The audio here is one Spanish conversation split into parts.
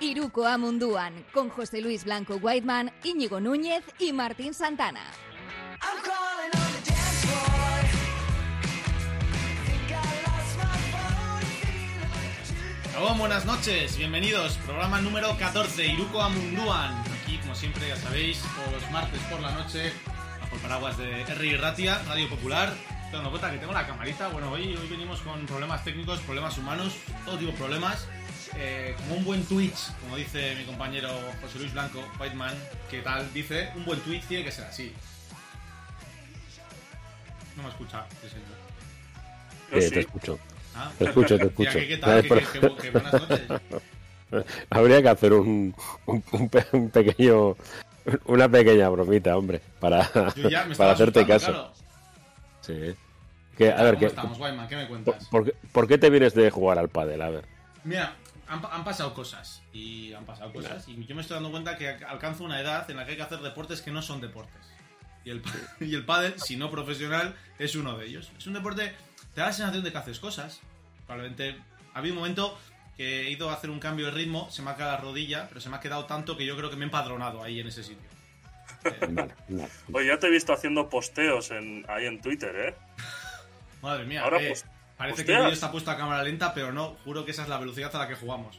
Iruko Amunduan, con José Luis Blanco Whiteman, Íñigo Núñez y Martín Santana. Hola, buenas noches, bienvenidos. Programa número 14, Iruko Amunduan. Aquí, como siempre, ya sabéis, todos los martes por la noche, bajo el paraguas de R. Ratia, Radio Popular. Estoy dando cuenta que tengo la camarita. Bueno, hoy, hoy venimos con problemas técnicos, problemas humanos, todo tipo de problemas. Eh, como un buen Twitch, como dice mi compañero José Luis Blanco, Whiteman, que tal dice, un buen Twitch tiene que ser así. No me escucha, sí, señor. Eh, sí. Te escucho. Ah, Te escucho, te escucho. ¿qué, qué tal? ¿Qué- qué- por- qué- qué buenas noches. Habría que hacer un, un, un pe- un pequeño. Una pequeña bromita, hombre, para, para hacerte caso. claro. Sí. Que, a ver, ¿Cómo que, estamos? ¿Qué me por, cuentas? por qué- por qué te vienes de jugar al pádel? A ver. Mira, han, han pasado cosas. Y han pasado cosas. Y yo me estoy dando cuenta que alcanzo una edad en la que hay que hacer deportes que no son deportes. Y el, y el pádel, si no profesional, es uno de ellos. Es un deporte, te da la sensación de que haces cosas. Probablemente ha habido un momento que he ido a hacer un cambio de ritmo, se me ha quedado la rodilla, pero se me ha quedado tanto que yo creo que me he empadronado ahí en ese sitio. Oye, ya te he visto haciendo posteos en, ahí en Twitter, ¿eh? madre mía, Ahora, eh, pues, parece que posteas. el vídeo está puesto a cámara lenta, pero no, juro que esa es la velocidad a la que jugamos.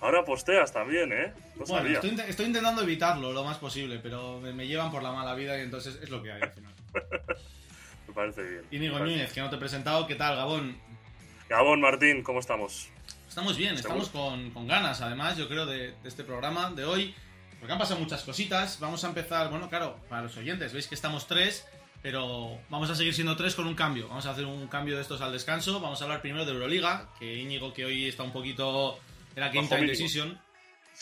Ahora posteas también, ¿eh? No Bueno, sabía. estoy, estoy intentando evitarlo lo más posible, pero me, llevan por la mala vida y entonces es lo que hay al final. Me parece bien. Me parece- Núñez, que no te he presentado, ¿qué tal, Gabón? Gabón, Martín, ¿cómo estamos? Estamos bien, estamos con, con ganas, además, yo creo, de, de este programa de hoy, porque han pasado muchas cositas. Vamos a empezar, bueno, claro, para los oyentes, veis que estamos tres, pero vamos a seguir siendo tres con un cambio. Vamos a hacer un cambio de estos al descanso. Vamos a hablar primero de Euroliga, que Íñigo, que hoy está un poquito en la Game Time. Decision.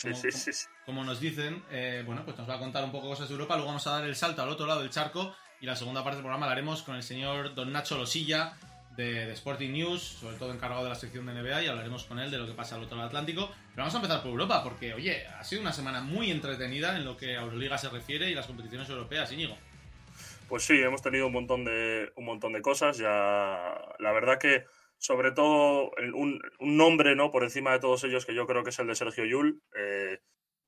Como- sí, sí. sí. como nos dicen, eh, bueno, pues nos va a contar un poco cosas de Europa. Luego vamos a dar el salto al otro lado del charco y la segunda parte del programa la haremos con el señor Don Nacho Losilla de, de Sporting News, sobre todo encargado de la sección de NBA y hablaremos con él de lo que pasa al otro lado del Atlántico. Pero vamos a empezar por Europa porque, oye, ha sido una semana muy entretenida en lo que a Euroliga se refiere y las competiciones europeas, Íñigo. Pues sí, hemos tenido un montón de, un montón de cosas. Ya, la verdad que, sobre todo, un nombre, ¿no? Por encima de todos ellos, que yo creo que es el de Sergio Yul, eh,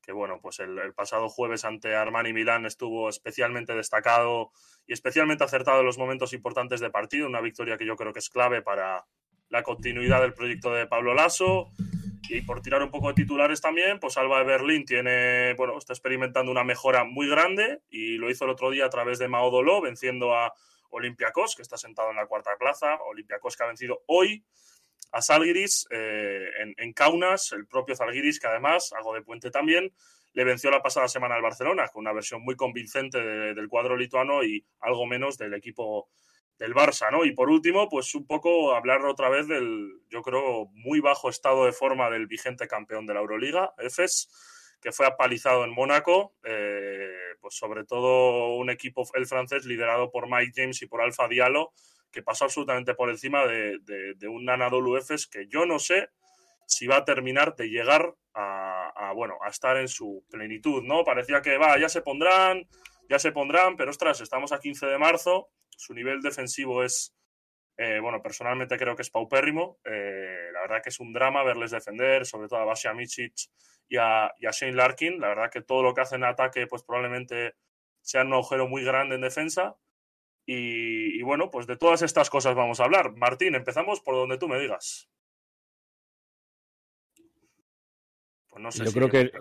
que bueno, pues el, el pasado jueves ante Armani Milán estuvo especialmente destacado y especialmente acertado en los momentos importantes de partido. Una victoria que yo creo que es clave para la continuidad del proyecto de Pablo Lasso. Y por tirar un poco de titulares también, pues Alba de Berlín tiene, bueno, está experimentando una mejora muy grande y lo hizo el otro día a través de Mao Doló, venciendo a Olympiacos, que está sentado en la cuarta plaza. Olympiacos que ha vencido hoy a Salgiris eh, en, Kaunas, el propio Zalgiris, que además, hago de puente también, le venció la pasada semana al Barcelona, con una versión muy convincente de- del cuadro lituano y algo menos del equipo del Barça, ¿no? Y por último, pues un poco hablar otra vez del, yo creo, muy bajo estado de forma del vigente campeón de la Euroliga, EFES, que fue apalizado en Mónaco, eh, pues sobre todo un equipo, el francés, liderado por Mike James y por Alfa Diallo, que pasó absolutamente por encima de, un Anadolu Efes que yo no sé si va a terminar de llegar a, a, bueno, a estar en su plenitud, ¿no? Parecía que va, ya se pondrán, ya se pondrán, pero ostras, estamos a 15 de marzo, su nivel defensivo es, eh, bueno, personalmente creo que es paupérrimo, eh, la verdad que es un drama verles defender, sobre todo a Basia Micic y a, y a Shane Larkin, la verdad que todo lo que hacen en ataque pues probablemente sea un agujero muy grande en defensa, y, y, bueno, pues de todas estas cosas vamos a hablar. Martín, empezamos por donde tú me digas. Pues no sé Yo si creo que.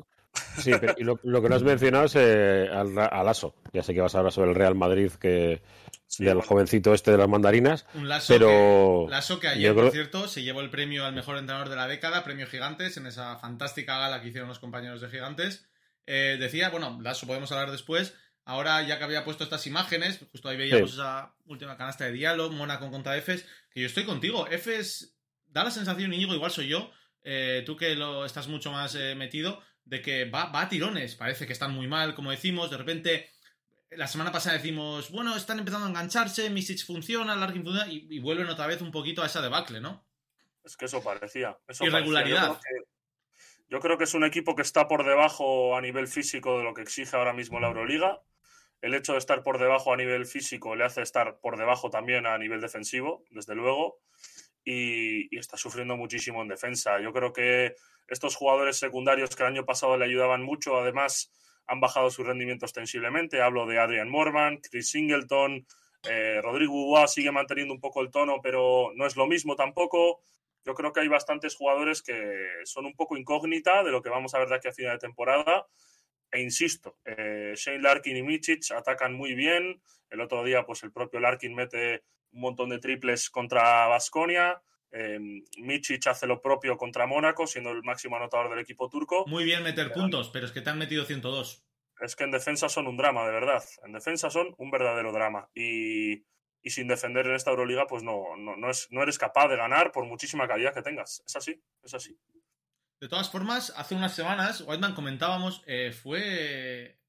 Sí, pero y lo, lo que no has mencionado es eh, al, al Aso. Ya sé que vas a hablar sobre el Real Madrid, que Sí, del bueno. jovencito este de las mandarinas. Un lazo Pero. que, lazo que ayer, creo- por cierto, se llevó el premio al mejor entrenador de la década, premio Gigantes, en esa fantástica gala que hicieron los compañeros de Gigantes. Eh, decía, bueno, Lasso podemos hablar después. Ahora, ya que había puesto estas imágenes, justo ahí veíamos Sí. esa última canasta de diálogo, Mónaco contra Efes, que yo estoy contigo. Efes da la sensación, Íñigo, igual soy yo, eh, tú que lo estás mucho más eh, metido, de que va, va a tirones. Parece que están muy mal, como decimos. De repente, la semana pasada decimos, bueno, están empezando a engancharse, Misic funciona, Larkin funciona, y, y vuelven otra vez un poquito a esa debacle, ¿no? Es que eso parecía. Eso Irregularidad. parecía. Yo, creo que, yo creo que es un equipo que está por debajo a nivel físico de lo que exige ahora mismo la Euroliga. El hecho de estar por debajo a nivel físico le hace estar por debajo también a nivel defensivo, desde luego. y, está sufriendo muchísimo en defensa. Yo creo que estos jugadores secundarios que el año pasado le ayudaban mucho, además han bajado su rendimiento ostensiblemente. Hablo de Adrian Morman, Chris Singleton, eh, Rodrigo Bois sigue manteniendo un poco el tono, pero no es lo mismo tampoco. Yo creo que hay bastantes jugadores que son un poco incógnita de lo que vamos a ver de aquí a final de temporada. E insisto, eh, Shane Larkin y Michich atacan muy bien. El otro día, pues el propio Larkin mete un montón de triples contra Vasconia. Eh, Michic hace lo propio contra Mónaco, siendo el máximo anotador del equipo turco. Muy bien meter puntos, pero es que te han metido 102. Es que en defensa son un drama, de verdad. En defensa son un verdadero drama. Y, sin defender en esta Euroliga, pues no, no, es, no eres capaz de ganar por muchísima calidad que tengas. Es así, es así. De todas formas, hace unas semanas, Whiteman comentábamos, eh, fue,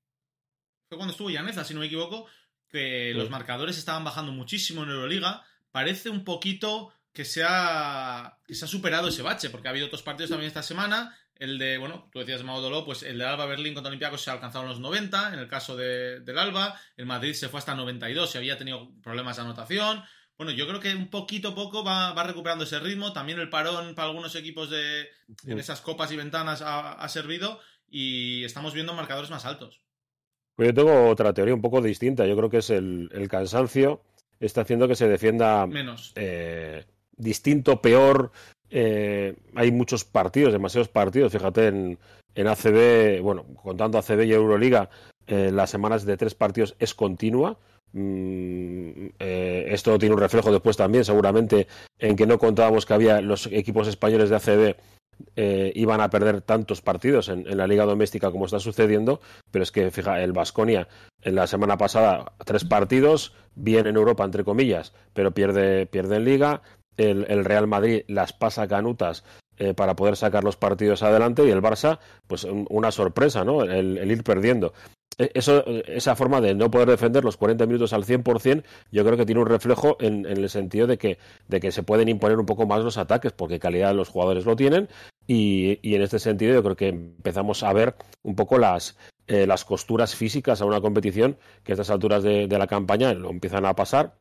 fue cuando estuvo Yaneza, si no me equivoco, que los marcadores estaban bajando muchísimo en Euroliga. Parece un poquito que se, ha, que se ha superado ese bache, porque ha habido otros partidos también esta semana. El de, bueno, tú decías Maudoló, pues el de Alba Berlín contra Olympiacos se ha alcanzado los 90, en el caso de, del Alba. El Madrid se fue hasta 92 y había tenido problemas de anotación. Bueno, yo creo que un poquito a poco va, va, recuperando ese ritmo. También el parón para algunos equipos de, en esas copas y ventanas ha, ha servido y estamos viendo marcadores más altos. Pues yo tengo otra teoría un poco distinta. Yo creo que es el, cansancio está haciendo que se defienda menos. Eh, distinto, peor. Eh, hay muchos partidos, demasiados partidos. Fíjate en, en ACB, bueno, contando ACB y Euroliga, eh, las semanas de tres partidos es continua. Mm, esto tiene un reflejo después también, seguramente, en que no contábamos que había los equipos españoles de ACB eh, iban a perder tantos partidos en, la liga doméstica como está sucediendo, pero es que, fija, el Vasconia en la semana pasada tres partidos, bien en Europa, entre comillas, pero pierde, pierde en liga. El, Real Madrid las pasa canutas eh, para poder sacar los partidos adelante y el Barça, pues una sorpresa, ¿no? el ir perdiendo. E, eso, esa forma de no poder defender los 40 minutos al 100%, yo creo que tiene un reflejo en, el sentido de que, de que se pueden imponer un poco más los ataques, porque calidad los jugadores lo tienen, y, en este sentido yo creo que empezamos a ver un poco las, eh, las costuras físicas a una competición que a estas alturas de, de la campaña lo empiezan a pasar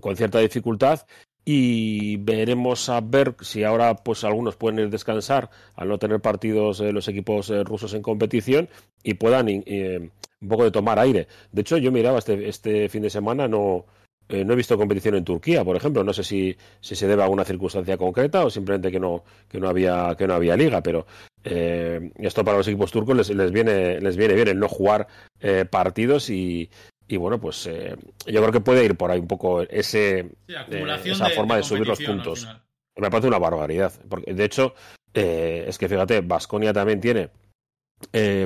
con cierta dificultad y veremos a ver si ahora pues algunos pueden ir descansar al no tener partidos eh, los equipos eh, rusos en competición y puedan eh, un poco de tomar aire. De hecho, yo miraba este, este fin de semana, no, no he visto competición en Turquía, por ejemplo. No sé si, si, se debe a alguna circunstancia concreta o simplemente que no, que no, había, que no había liga, pero esto para los equipos turcos les, les, viene, les viene bien el no jugar partidos y, y bueno, pues eh, yo creo que puede ir por ahí un poco ese, eh, esa forma de, subir los puntos. Me parece una barbaridad. Porque, de hecho, eh, es que fíjate, Vasconia también tiene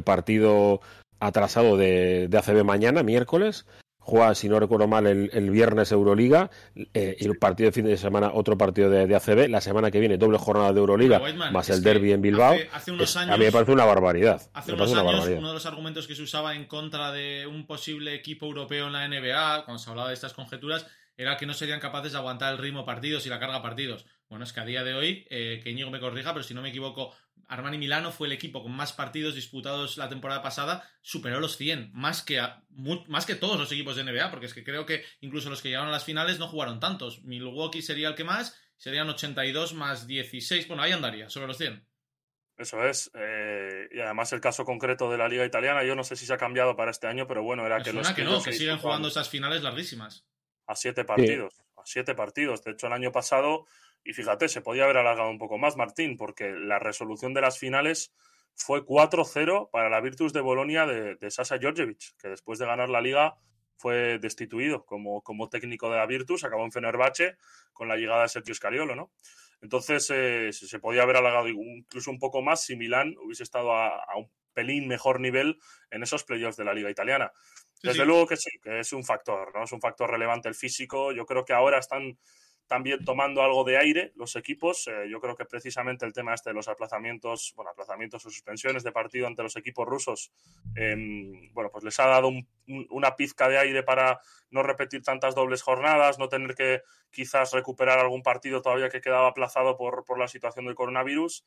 partido atrasado de, de ACB mañana, miércoles, juega, si no recuerdo mal, el, viernes Euroliga eh, y el partido de fin de semana, otro partido de, ACB. La semana que viene, doble jornada de Euroliga, más el derby en Bilbao. Hace, unos años, a mí me parece una barbaridad. Hace unos años, uno de los argumentos que se usaba en contra de un posible equipo europeo en la NBA, cuando se hablaba de estas conjeturas, era que no serían capaces de aguantar el ritmo partidos y la carga partidos. Bueno, es que a día de hoy, eh, que Íñigo me corrija, pero si no me equivoco, Armani Milano fue el equipo con más partidos disputados la temporada pasada, superó los 100, más que, más que todos los equipos de NBA, porque es que creo que incluso los que llegaron a las finales no jugaron tantos. Milwaukee sería el que más, serían 82 más 16, bueno, ahí andaría, sobre los 100. Eso es. Eh, y además el caso concreto de la liga italiana, yo no sé si se ha cambiado para este año, pero bueno, era que los... que no, que siguen jugando esas finales larguísimas. A siete partidos, a siete partidos. De hecho, el año pasado y fíjate, se podía haber alargado un poco más, Martín, porque la resolución de las finales fue 4-0 para la Virtus de Bolonia de, Sasa Georgievich, que después de ganar la liga fue destituido como, como técnico de la Virtus, acabó en Fenerbahce con la llegada de Sergio Scariolo, ¿no? Entonces eh, se podía haber alargado incluso un poco más si Milán hubiese estado a, un pelín mejor nivel en esos playoffs de la liga italiana. Desde luego que sí, que es un factor, ¿no? Es un factor relevante el físico. Yo creo que ahora están también tomando algo de aire los equipos. Eh, yo creo que precisamente el tema este de los aplazamientos, bueno, aplazamientos o suspensiones de partido ante los equipos rusos, em, bueno, pues les ha dado una pizca de aire para no repetir tantas dobles jornadas, no tener que quizás recuperar algún partido todavía que quedaba aplazado por, por la situación del coronavirus.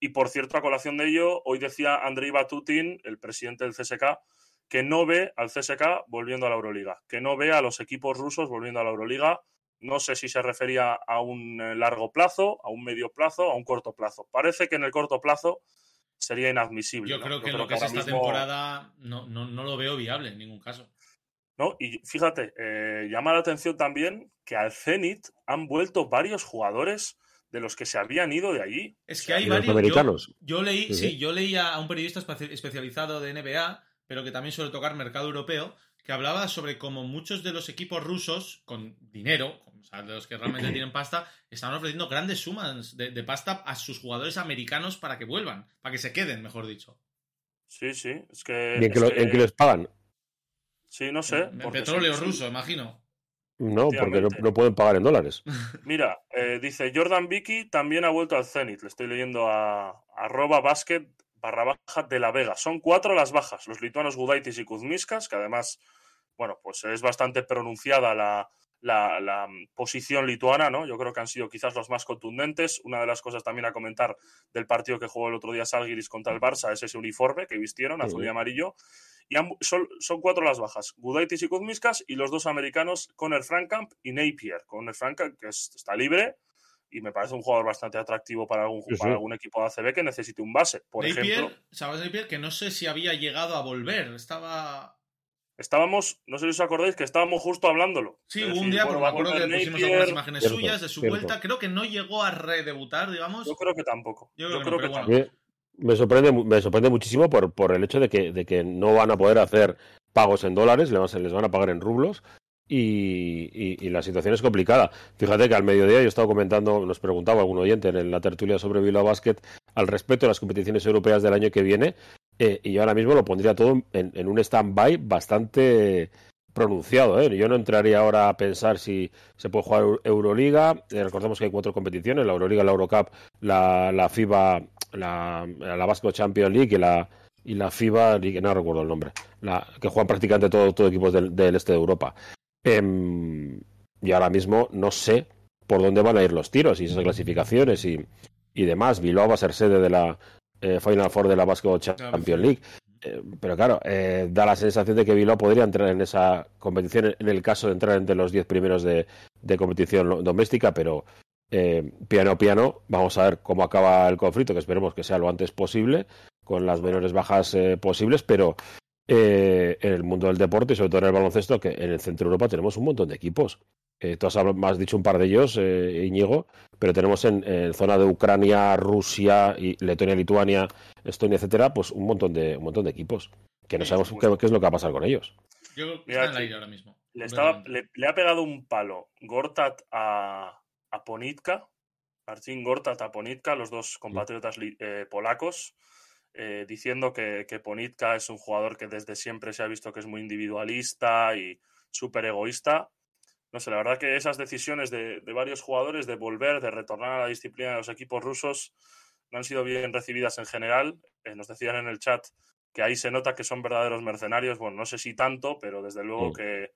Y por cierto, a colación de ello, hoy decía Andrei Batutin, el presidente del CSK, que no ve al CSK volviendo a la Euroliga, que no ve a los equipos rusos volviendo a la Euroliga No sé si se refería a un eh, largo plazo, a un medio plazo, a un corto plazo. Parece que en el corto plazo sería inadmisible. Yo creo que lo que es esta temporada no, no, no, lo veo viable en ningún caso. ¿no? Y fíjate, eh, llama la atención también que al Zenit han vuelto varios jugadores de los que se habían ido de allí. Es que hay varios. Americanos. Yo, leí, sí, yo leí a un periodista especializado de NBA, pero que también suele tocar mercado europeo, que hablaba sobre cómo muchos de los equipos rusos con dinero, o sea, de los que realmente tienen pasta, están ofreciendo grandes sumas de, de, pasta a sus jugadores americanos para que vuelvan, para que se queden, mejor dicho. Sí, sí, es que... ¿Y en, que, lo, en que les pagan? Sí, no sé. En petróleo sí, ruso, imagino. No, porque no, no, pueden pagar en dólares. Mira, eh, dice Jordan Vicky también ha vuelto al Zenit. Le estoy leyendo a arroba basket barra baja de la Vega. Son cuatro las bajas. Los lituanos Gudaitis y Kuzmiskas, que además, bueno, pues es bastante pronunciada la, la, la, posición lituana, ¿no? Yo creo que han sido quizás los más contundentes. Una de las cosas también a comentar del partido que jugó el otro día Salgiris contra el Barça es ese uniforme que vistieron, azul y amarillo. Y son, son, cuatro las bajas, Gudaitis y Kuzmiskas, y los dos americanos, Conor Frankamp y Napier. Conor Frankamp, que es, está libre, y me parece un jugador bastante atractivo para algún, sí, sí. para algún equipo de ACB que necesite un base. Por Napier, ejemplo. ¿Sabes, Napier? Que no sé si había llegado a volver. Estaba. Estábamos, no sé si os acordáis, que estábamos justo hablándolo. Sí, hubo un día, bueno, me acuerdo que Napier, pusimos algunas imágenes cierto, suyas de su cierto. vuelta. Creo que no llegó a redebutar, digamos. Yo creo que tampoco. Yo creo, Yo que, no, que bueno. tampoco. Me sorprende, me sorprende muchísimo por, por el hecho de que, de que no van a poder hacer pagos en dólares, les van a pagar en rublos y, y, y, la situación es complicada. Fíjate que al mediodía yo he estado comentando, nos preguntaba algún oyente en la tertulia sobre Bilbao Basket al respecto de las competiciones europeas del año que viene eh, y yo ahora mismo lo pondría todo en, un stand-by bastante pronunciado. ¿eh? Yo no entraría ahora a pensar si se puede jugar Euroliga. Eh, recordemos que hay cuatro competiciones, la Euroliga, la Eurocup, la, la FIBA, la, la Basket Champions League y la, FIBA, no recuerdo el nombre, que juegan prácticamente todos todo equipos del, este de Europa. Eh, y ahora mismo no sé por dónde van a ir los tiros y esas clasificaciones y, y demás. Bilbao va a ser sede de la eh, Final Four de la Basket Champions League. Eh, pero claro, eh, da la sensación de que Bilbao podría entrar en esa competición en el caso de entrar entre los 10 primeros de, de, competición doméstica, pero eh, piano piano, vamos a ver cómo acaba el conflicto, que esperemos que sea lo antes posible, con las menores bajas eh, posibles, pero eh, en el mundo del deporte y sobre todo en el baloncesto, que en el centro de Europa tenemos un montón de equipos. Eh, tú has, has, dicho un par de ellos, eh, Íñigo, pero tenemos en, en, zona de Ucrania, Rusia, y Letonia, Lituania, Estonia, etcétera, pues un montón de, un montón de equipos que no sabemos qué, qué, es lo que va a pasar con ellos. Yo creo que está en el aire ahora mismo. Le, estaba, le, le, ha pegado un palo Gortat a, a Ponitka, Marcin Gortat a Ponitka, los dos compatriotas eh, polacos. Eh, diciendo que, que, Ponitka es un jugador que desde siempre se ha visto que es muy individualista y súper egoísta. No sé, la verdad que esas decisiones de, de, varios jugadores de volver, de retornar a la disciplina de los equipos rusos, no han sido bien recibidas en general. Eh, nos decían en el chat que ahí se nota que son verdaderos mercenarios. Bueno, no sé si tanto, pero desde luego sí. que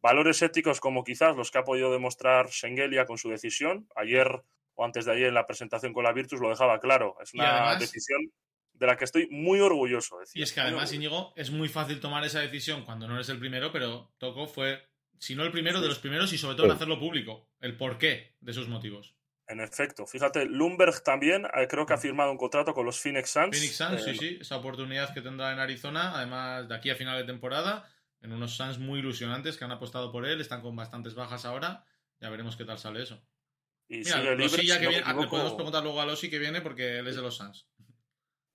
valores éticos como quizás los que ha podido demostrar Schengelia con su decisión. Ayer o antes de ayer en la presentación con la Virtus lo dejaba claro. Es una además, decisión de la que estoy muy orgulloso. Decía. Y es que además, Íñigo, es muy fácil tomar esa decisión cuando no eres el primero, pero Toco fue, si no el primero, sí. de los primeros y sobre todo en hacerlo público, el porqué de sus motivos. En efecto, fíjate, Lumberg también eh, creo que ha firmado un contrato con los Phoenix Suns. Phoenix Suns, eh, sí, sí, esa oportunidad que tendrá en Arizona, además de aquí a final de temporada, en unos Suns muy ilusionantes que han apostado por él, están con bastantes bajas ahora, ya veremos qué tal sale eso. Y Mira, sigue libre, si que viene, ah, le podemos preguntar luego a Losi que viene porque él es de los Suns.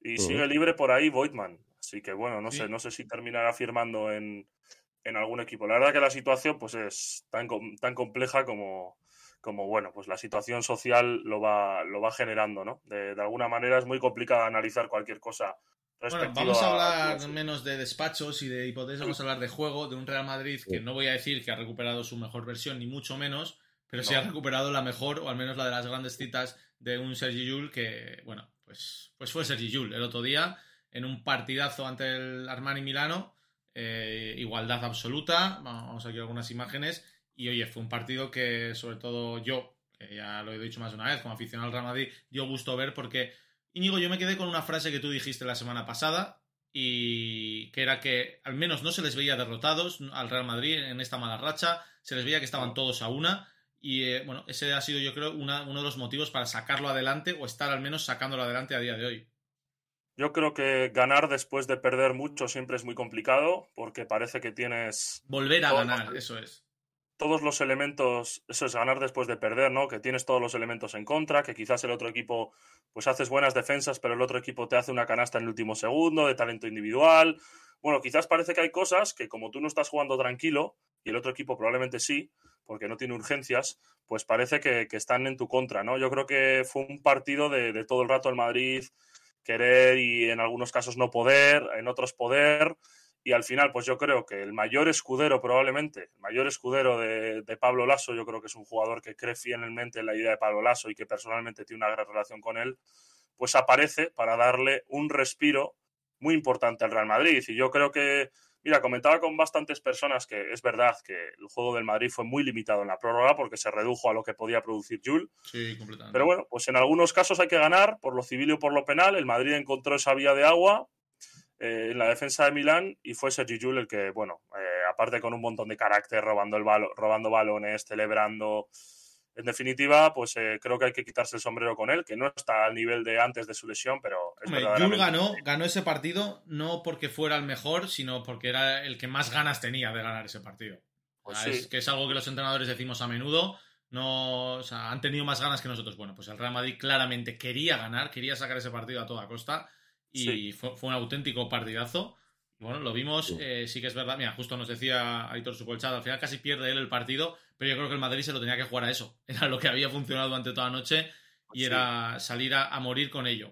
Y uh -huh. sigue libre por ahí Voigtman. Así que bueno, no sí. sé, no sé si terminará firmando en, en, algún equipo. La verdad que la situación pues es tan, tan compleja como, como bueno, pues la situación social lo va, lo va generando, ¿no? De, de alguna manera es muy complicado analizar cualquier cosa. Bueno, vamos a hablar a... menos de despachos y de hipótesis, vamos a hablar de juego, de un Real Madrid que no voy a decir que ha recuperado su mejor versión, ni mucho menos, pero no. sí ha recuperado la mejor, o al menos la de las grandes citas, de un Sergi Llull que, bueno, pues, pues fue Sergi Llull el otro día en un partidazo ante el Armani Milano, eh, igualdad absoluta, vamos aquí algunas imágenes, y oye, fue un partido que sobre todo yo, que ya lo he dicho más de una vez, como aficionado al Real Madrid, dio gusto ver porque, Íñigo, yo me quedé con una frase que tú dijiste la semana pasada, y que era que al menos no se les veía derrotados al Real Madrid en esta mala racha, se les veía que estaban todos a una, Y eh, bueno, ese ha sido yo creo uno de los motivos para sacarlo adelante o estar al menos sacándolo adelante a día de hoy. Yo creo que ganar después de perder mucho siempre es muy complicado porque parece que tienes... Volver a ganar, eso es. Todos los elementos, eso es ganar después de perder, ¿no? Que tienes todos los elementos en contra, que quizás el otro equipo, pues haces buenas defensas, pero el otro equipo te hace una canasta en el último segundo, de talento individual. Bueno, quizás parece que hay cosas que como tú no estás jugando tranquilo, y el otro equipo probablemente sí, porque no tiene urgencias, pues parece que, están en tu contra, ¿no? Yo creo que fue un partido de, de todo el rato el Madrid querer y en algunos casos no poder, en otros poder. Y al final, pues yo creo que el mayor escudero, probablemente, el mayor escudero de, Pablo Lasso, yo creo que es un jugador que cree fielmente en la idea de Pablo Lasso y que personalmente tiene una gran relación con él, pues aparece para darle un respiro muy importante al Real Madrid. Y yo creo que Mira, comentaba con bastantes personas que es verdad que el juego del Madrid fue muy limitado en la prórroga porque se redujo a lo que podía producir Jules. Sí, completamente. Pero bueno, pues en algunos casos hay que ganar por lo civil y por lo penal. El Madrid encontró esa vía de agua eh, en la defensa de Milán y fue Sergi Jules el que, bueno, eh, aparte con un montón de carácter, robando, el robando balones, celebrando en definitiva, pues eh, creo que hay que quitarse el sombrero con él, que no está al nivel de antes de su lesión, pero es ganó, ganó ese partido no porque fuera el mejor, sino porque era el que más ganas tenía de ganar ese partido. Pues es que es algo que los entrenadores decimos a menudo. No, han tenido más ganas que nosotros. Bueno, pues el Real Madrid claramente quería ganar, quería sacar ese partido a toda costa y fue, un auténtico partidazo. Bueno, lo vimos, eh, sí. que es verdad. Mira, justo nos decía Aitor Sucolchado, al final casi pierde él el partido, pero yo creo que el Madrid se lo tenía que jugar a eso. Era lo que había funcionado durante toda la noche y era salir a, morir con ello.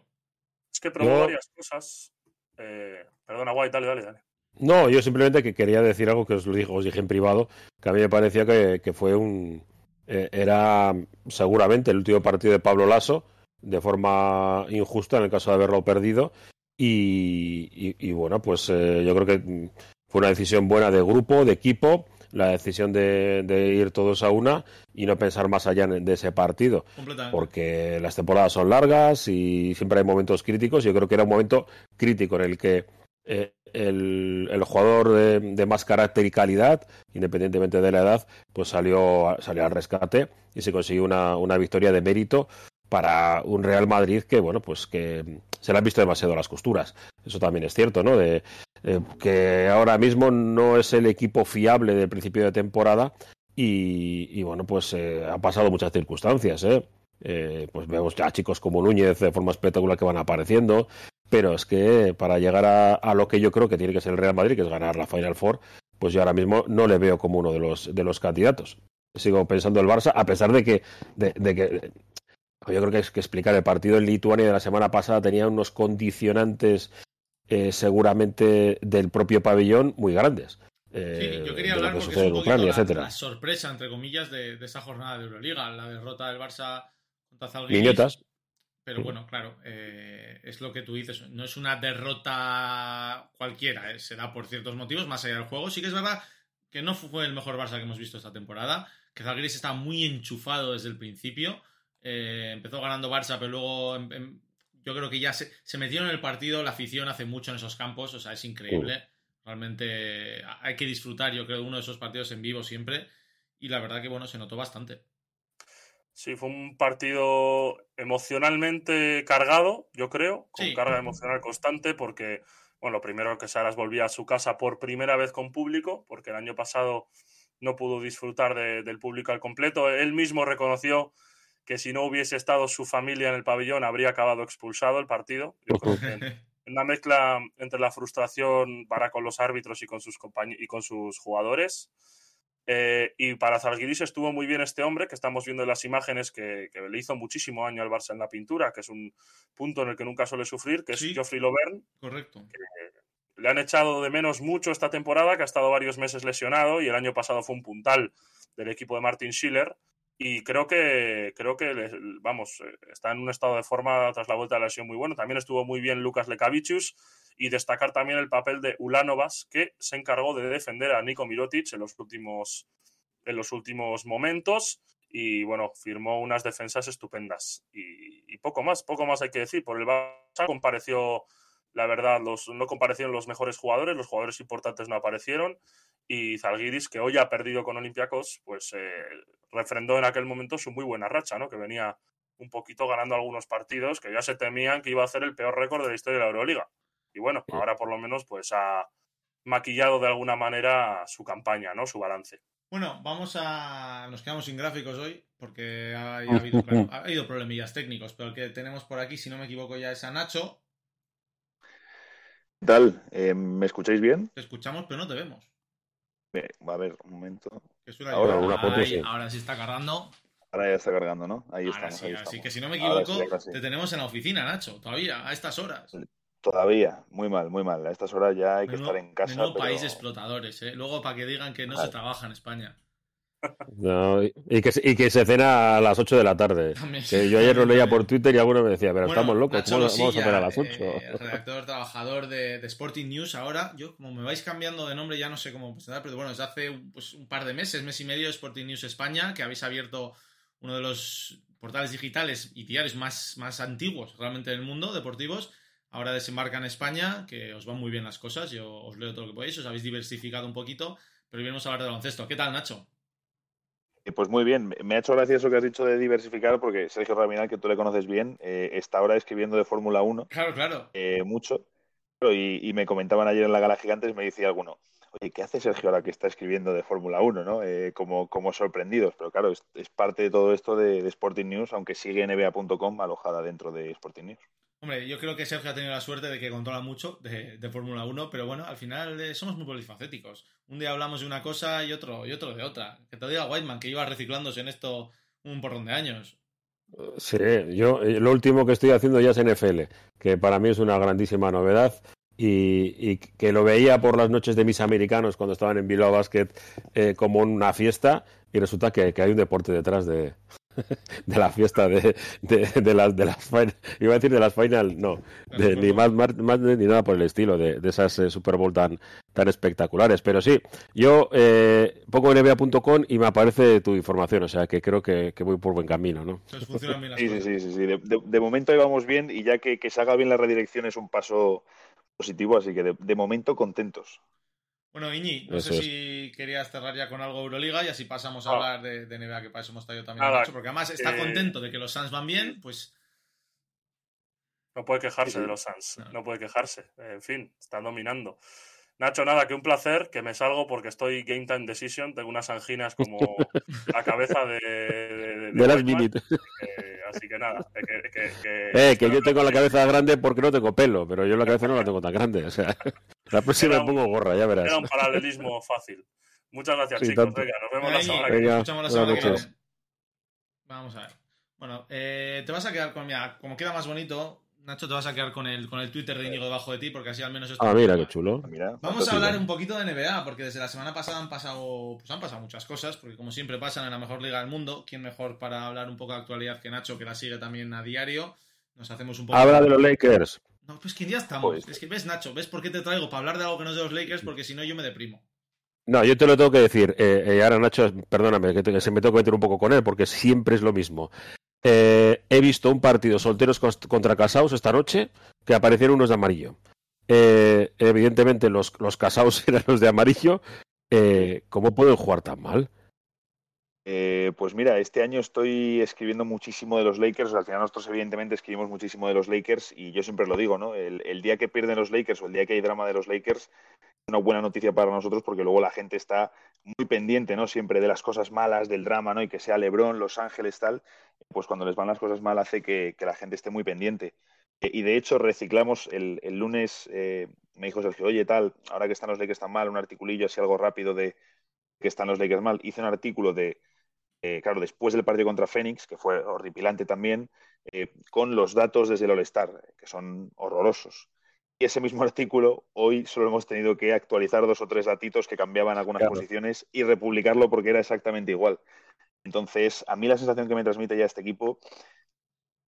Es que probó varias cosas. Eh, perdona, Guay, dale, dale, dale. No, yo simplemente que quería decir algo que os lo dije, os dije en privado, que a mí me parecía que, fue un... Eh, era seguramente el último partido de Pablo Lasso, de forma injusta en el caso de haberlo perdido, y, bueno, pues eh, yo creo que fue una decisión buena de grupo, de equipo, la decisión de, ir todos a una y no pensar más allá de ese partido. Porque las temporadas son largas y siempre hay momentos críticos. Yo creo que era un momento crítico en el que eh, el, jugador de, más carácter y calidad, independientemente de la edad, pues salió, salió al rescate y se consiguió una, una victoria de mérito para un Real Madrid que, bueno, pues que se le han visto demasiado las costuras. Eso también es cierto, ¿no? De, eh, que ahora mismo no es el equipo fiable del principio de temporada y, bueno, pues eh, ha pasado muchas circunstancias, ¿eh? ¿eh? Pues vemos ya chicos como Núñez de forma espectacular que van apareciendo, pero es que para llegar a, lo que yo creo que tiene que ser el Real Madrid, que es ganar la Final Four, pues yo ahora mismo no le veo como uno de los, de los candidatos. Sigo pensando el Barça, a pesar de que, de que yo creo que es que explicar el partido en Lituania de la semana pasada tenía unos condicionantes eh, seguramente del propio pabellón muy grandes. sí, yo quería hablar porque es un poquito la, sorpresa, entre comillas, de, esa jornada de Euroliga, la derrota del Barça contra Zalgiris. Niñotas. Pero bueno, claro, eh, es lo que tú dices. No es una derrota cualquiera, eh, se da por ciertos motivos, más allá del juego. Sí que es verdad que no fue el mejor Barça que hemos visto esta temporada, que Zalgiris está muy enchufado desde el principio. Eh, empezó ganando Barça, pero luego em, em, yo creo que ya se, se metieron en el partido, la afición hace mucho en esos campos, o sea, es increíble. Realmente hay que disfrutar, yo creo, uno de esos partidos en vivo siempre. Y la verdad que, bueno, se notó bastante. Sí, fue un partido emocionalmente cargado, yo creo, con carga emocional constante, porque, bueno, lo primero que Saras volvía a su casa por primera vez con público, porque el año pasado no pudo disfrutar del público al completo. Él mismo reconoció que si no hubiese estado su familia en el pabellón habría acabado expulsado el partido. una mezcla entre la frustración para con los árbitros y con sus, y con sus jugadores. Eh, y para Zalgiris estuvo muy bien este hombre, que estamos viendo en las imágenes, que, le hizo muchísimo daño al Barça en la pintura, que es un punto en el que nunca suele sufrir, que es Geoffrey Lovern. Correcto. le han echado de menos mucho esta temporada, que ha estado varios meses lesionado y el año pasado fue un puntal del equipo de Martin Schiller y creo que, creo que vamos, eh, está en un estado de forma tras la vuelta de la lesión muy bueno. También estuvo muy bien Lucas Lekavicius y destacar también el papel de Ulanovas, que se encargó de defender a Nico Mirotic en los últimos, en los últimos momentos y bueno, firmó unas defensas estupendas. Y, poco más, poco más hay que decir. Por el Barça compareció la verdad, los, no comparecieron los mejores jugadores, los jugadores importantes no aparecieron y Zalgiris, que hoy ha perdido con Olympiacos, pues eh, refrendó en aquel momento su muy buena racha, ¿no? Que venía un poquito ganando algunos partidos que ya se temían que iba a hacer el peor récord de la historia de la Euroliga. Y bueno, ahora por lo menos pues ha maquillado de alguna manera su campaña, ¿no? Su balance. Bueno, vamos a. Nos quedamos sin gráficos hoy porque ha, habido, ha habido problemillas técnicos, pero el que tenemos por aquí, si no me equivoco, ya es a Nacho. ¿Qué tal? Eh, ¿Me escucháis bien? Te escuchamos, pero no te vemos. Va a ver, un momento. Ahora, una foto, sí. ahora sí está cargando. Ahora ya está cargando, ¿no? Ahí está. Sí, Así que si no me equivoco, te tenemos en la oficina, Nacho, todavía, a estas horas. Todavía, muy mal, muy mal. A estas horas ya hay que estar en casa. No país explotadores, ¿eh? Luego para que digan que no se trabaja en España. No, y, que, y que se cena a las 8 de la tarde. que yo ayer lo leía por Twitter y alguno me decía, pero estamos locos, ¿cómo vamos a cenar a las 8? Eh, redactor, trabajador de, Sporting News ahora. Yo, como me vais cambiando de nombre, ya no sé cómo presentar, pero bueno, desde hace pues, un par de meses, mes y medio, Sporting News España, que habéis abierto uno de los portales digitales y diarios más, más antiguos realmente del mundo, deportivos. Ahora desembarca en España, que os van muy bien las cosas, yo os leo todo lo que podéis, os habéis diversificado un poquito, pero venimos a hablar de baloncesto. ¿Qué tal, Nacho? Pues muy bien, me ha hecho gracia eso que has dicho de diversificar, porque Sergio Raminal, que tú le conoces bien, eh, está ahora escribiendo de Fórmula 1. Claro, claro. Eh, mucho. Y, me comentaban ayer en la Gala Gigantes, me decía alguno, oye, ¿qué hace Sergio ahora que está escribiendo de Fórmula 1? ¿no? Eh, como, como sorprendidos. Pero claro, es, parte de todo esto de, de Sporting News, aunque sigue NBA.com alojada dentro de Sporting News. Hombre, yo creo que Sergio ha tenido la suerte de que controla mucho de, Fórmula 1, pero bueno, al final eh, somos muy polifacéticos. Un día hablamos de una cosa y otro, y otro de otra. Que te diga Whiteman, que iba reciclándose en esto un porrón de años. Sí, yo eh, lo último que estoy haciendo ya es NFL, que para mí es una grandísima novedad. Y, que lo veía por las noches de mis americanos cuando estaban en Bilbao Basket eh, como una fiesta y resulta que hay un deporte detrás de, de la fiesta de, de, las de las iba a decir de las final no ni más, más, ni nada por el estilo de, esas eh, Super Bowl tan tan espectaculares. Pero sí yo eh, pongo nba.com y me aparece tu información o sea que creo que, voy por buen camino no sí, sí, sí, sí, De, momento ahí vamos bien y ya que, que se haga bien la redirección es un paso positivo así que de momento contentos bueno, Iñi, no sé si querías cerrar ya con algo Euroliga y así pasamos a hablar de, NBA, que para eso hemos traído también mucho, porque además está contento de que los Suns van bien, pues... No puede quejarse de los Suns, no. puede quejarse. En fin, están dominando. Nacho, nada, que un placer, que me salgo porque estoy Game Time Decision, tengo unas anginas como la cabeza de... De, de, las minutes. Así que nada, que, que, eh, que yo tengo la cabeza grande porque no tengo pelo, pero yo la cabeza no la tengo tan grande, o sea... La próxima me pongo gorra, ya verás. Era un paralelismo fácil. Muchas gracias, chicos. Venga, nos vemos la semana que viene. Vamos a ver. Bueno, eh, te vas a quedar con. Mira, como queda más bonito, Nacho, te vas a quedar con el, con el Twitter de Íñigo debajo de ti, porque así al menos esto. Ah, mira, qué chulo. Ah, Vamos a hablar un poquito de NBA, porque desde la semana pasada han pasado, pues han pasado muchas cosas, porque como siempre pasan en la mejor liga del mundo, ¿quién mejor para hablar un poco de actualidad que Nacho, que la sigue también a diario? Nos hacemos un poco. Habla de los Lakers. No, pues que ya estamos. Pues es que ves, Nacho, ¿ves por qué te traigo? Para hablar de algo que no es de los Lakers, porque si no yo me deprimo. No, yo te lo tengo que decir. Eh, eh ahora, Nacho, perdóname, que, se me tengo que meter un poco con él, porque siempre es lo mismo. Eh, he visto un partido solteros contra casados esta noche que aparecieron unos de amarillo. Eh, evidentemente, los, los casados eran los de amarillo. ¿Cómo pueden jugar tan mal? Eh, pues mira, este año estoy escribiendo muchísimo de los Lakers. Al final nosotros evidentemente escribimos muchísimo de los Lakers y yo siempre lo digo, ¿no? El, día que pierden los Lakers o el día que hay drama de los Lakers una buena noticia para nosotros porque luego la gente está muy pendiente, ¿no? Siempre de las cosas malas, del drama, ¿no? Y que sea LeBron, Los Ángeles, tal. Pues cuando les van las cosas mal hace que, la gente esté muy pendiente. Eh, y de hecho reciclamos el, lunes, eh, me dijo Sergio, oye, tal, ahora que están los Lakers tan mal, un articulillo así algo rápido de que están los Lakers mal. Hice un artículo de eh, claro, después del partido contra Phoenix, que fue horripilante también, con los datos desde el All-Star, que son horrorosos. Y ese mismo artículo, hoy solo hemos tenido que actualizar dos o tres datitos que cambiaban algunas posiciones y republicarlo porque era exactamente igual. Entonces, a mí la sensación que me transmite ya este equipo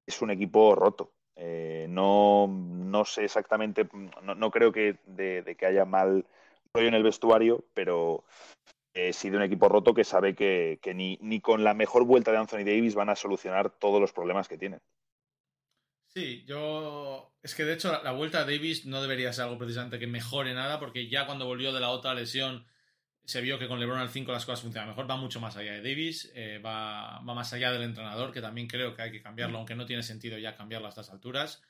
es un equipo roto. Eh, no, no, sé exactamente, no, creo que de, que haya mal rollo en el vestuario, pero eh, sí de un equipo roto que sabe que, ni, ni, con la mejor vuelta de Anthony Davis van a solucionar todos los problemas que tienen. Sí, yo. Es que de hecho la, vuelta a Davis no debería ser algo precisamente que mejore nada, porque ya cuando volvió de la otra lesión se vio que con LeBron al 5 las cosas funcionan mejor. Va mucho más allá de Davis, eh, va, va, más allá del entrenador, que también creo que hay que cambiarlo, aunque no tiene sentido ya cambiarlo a estas alturas.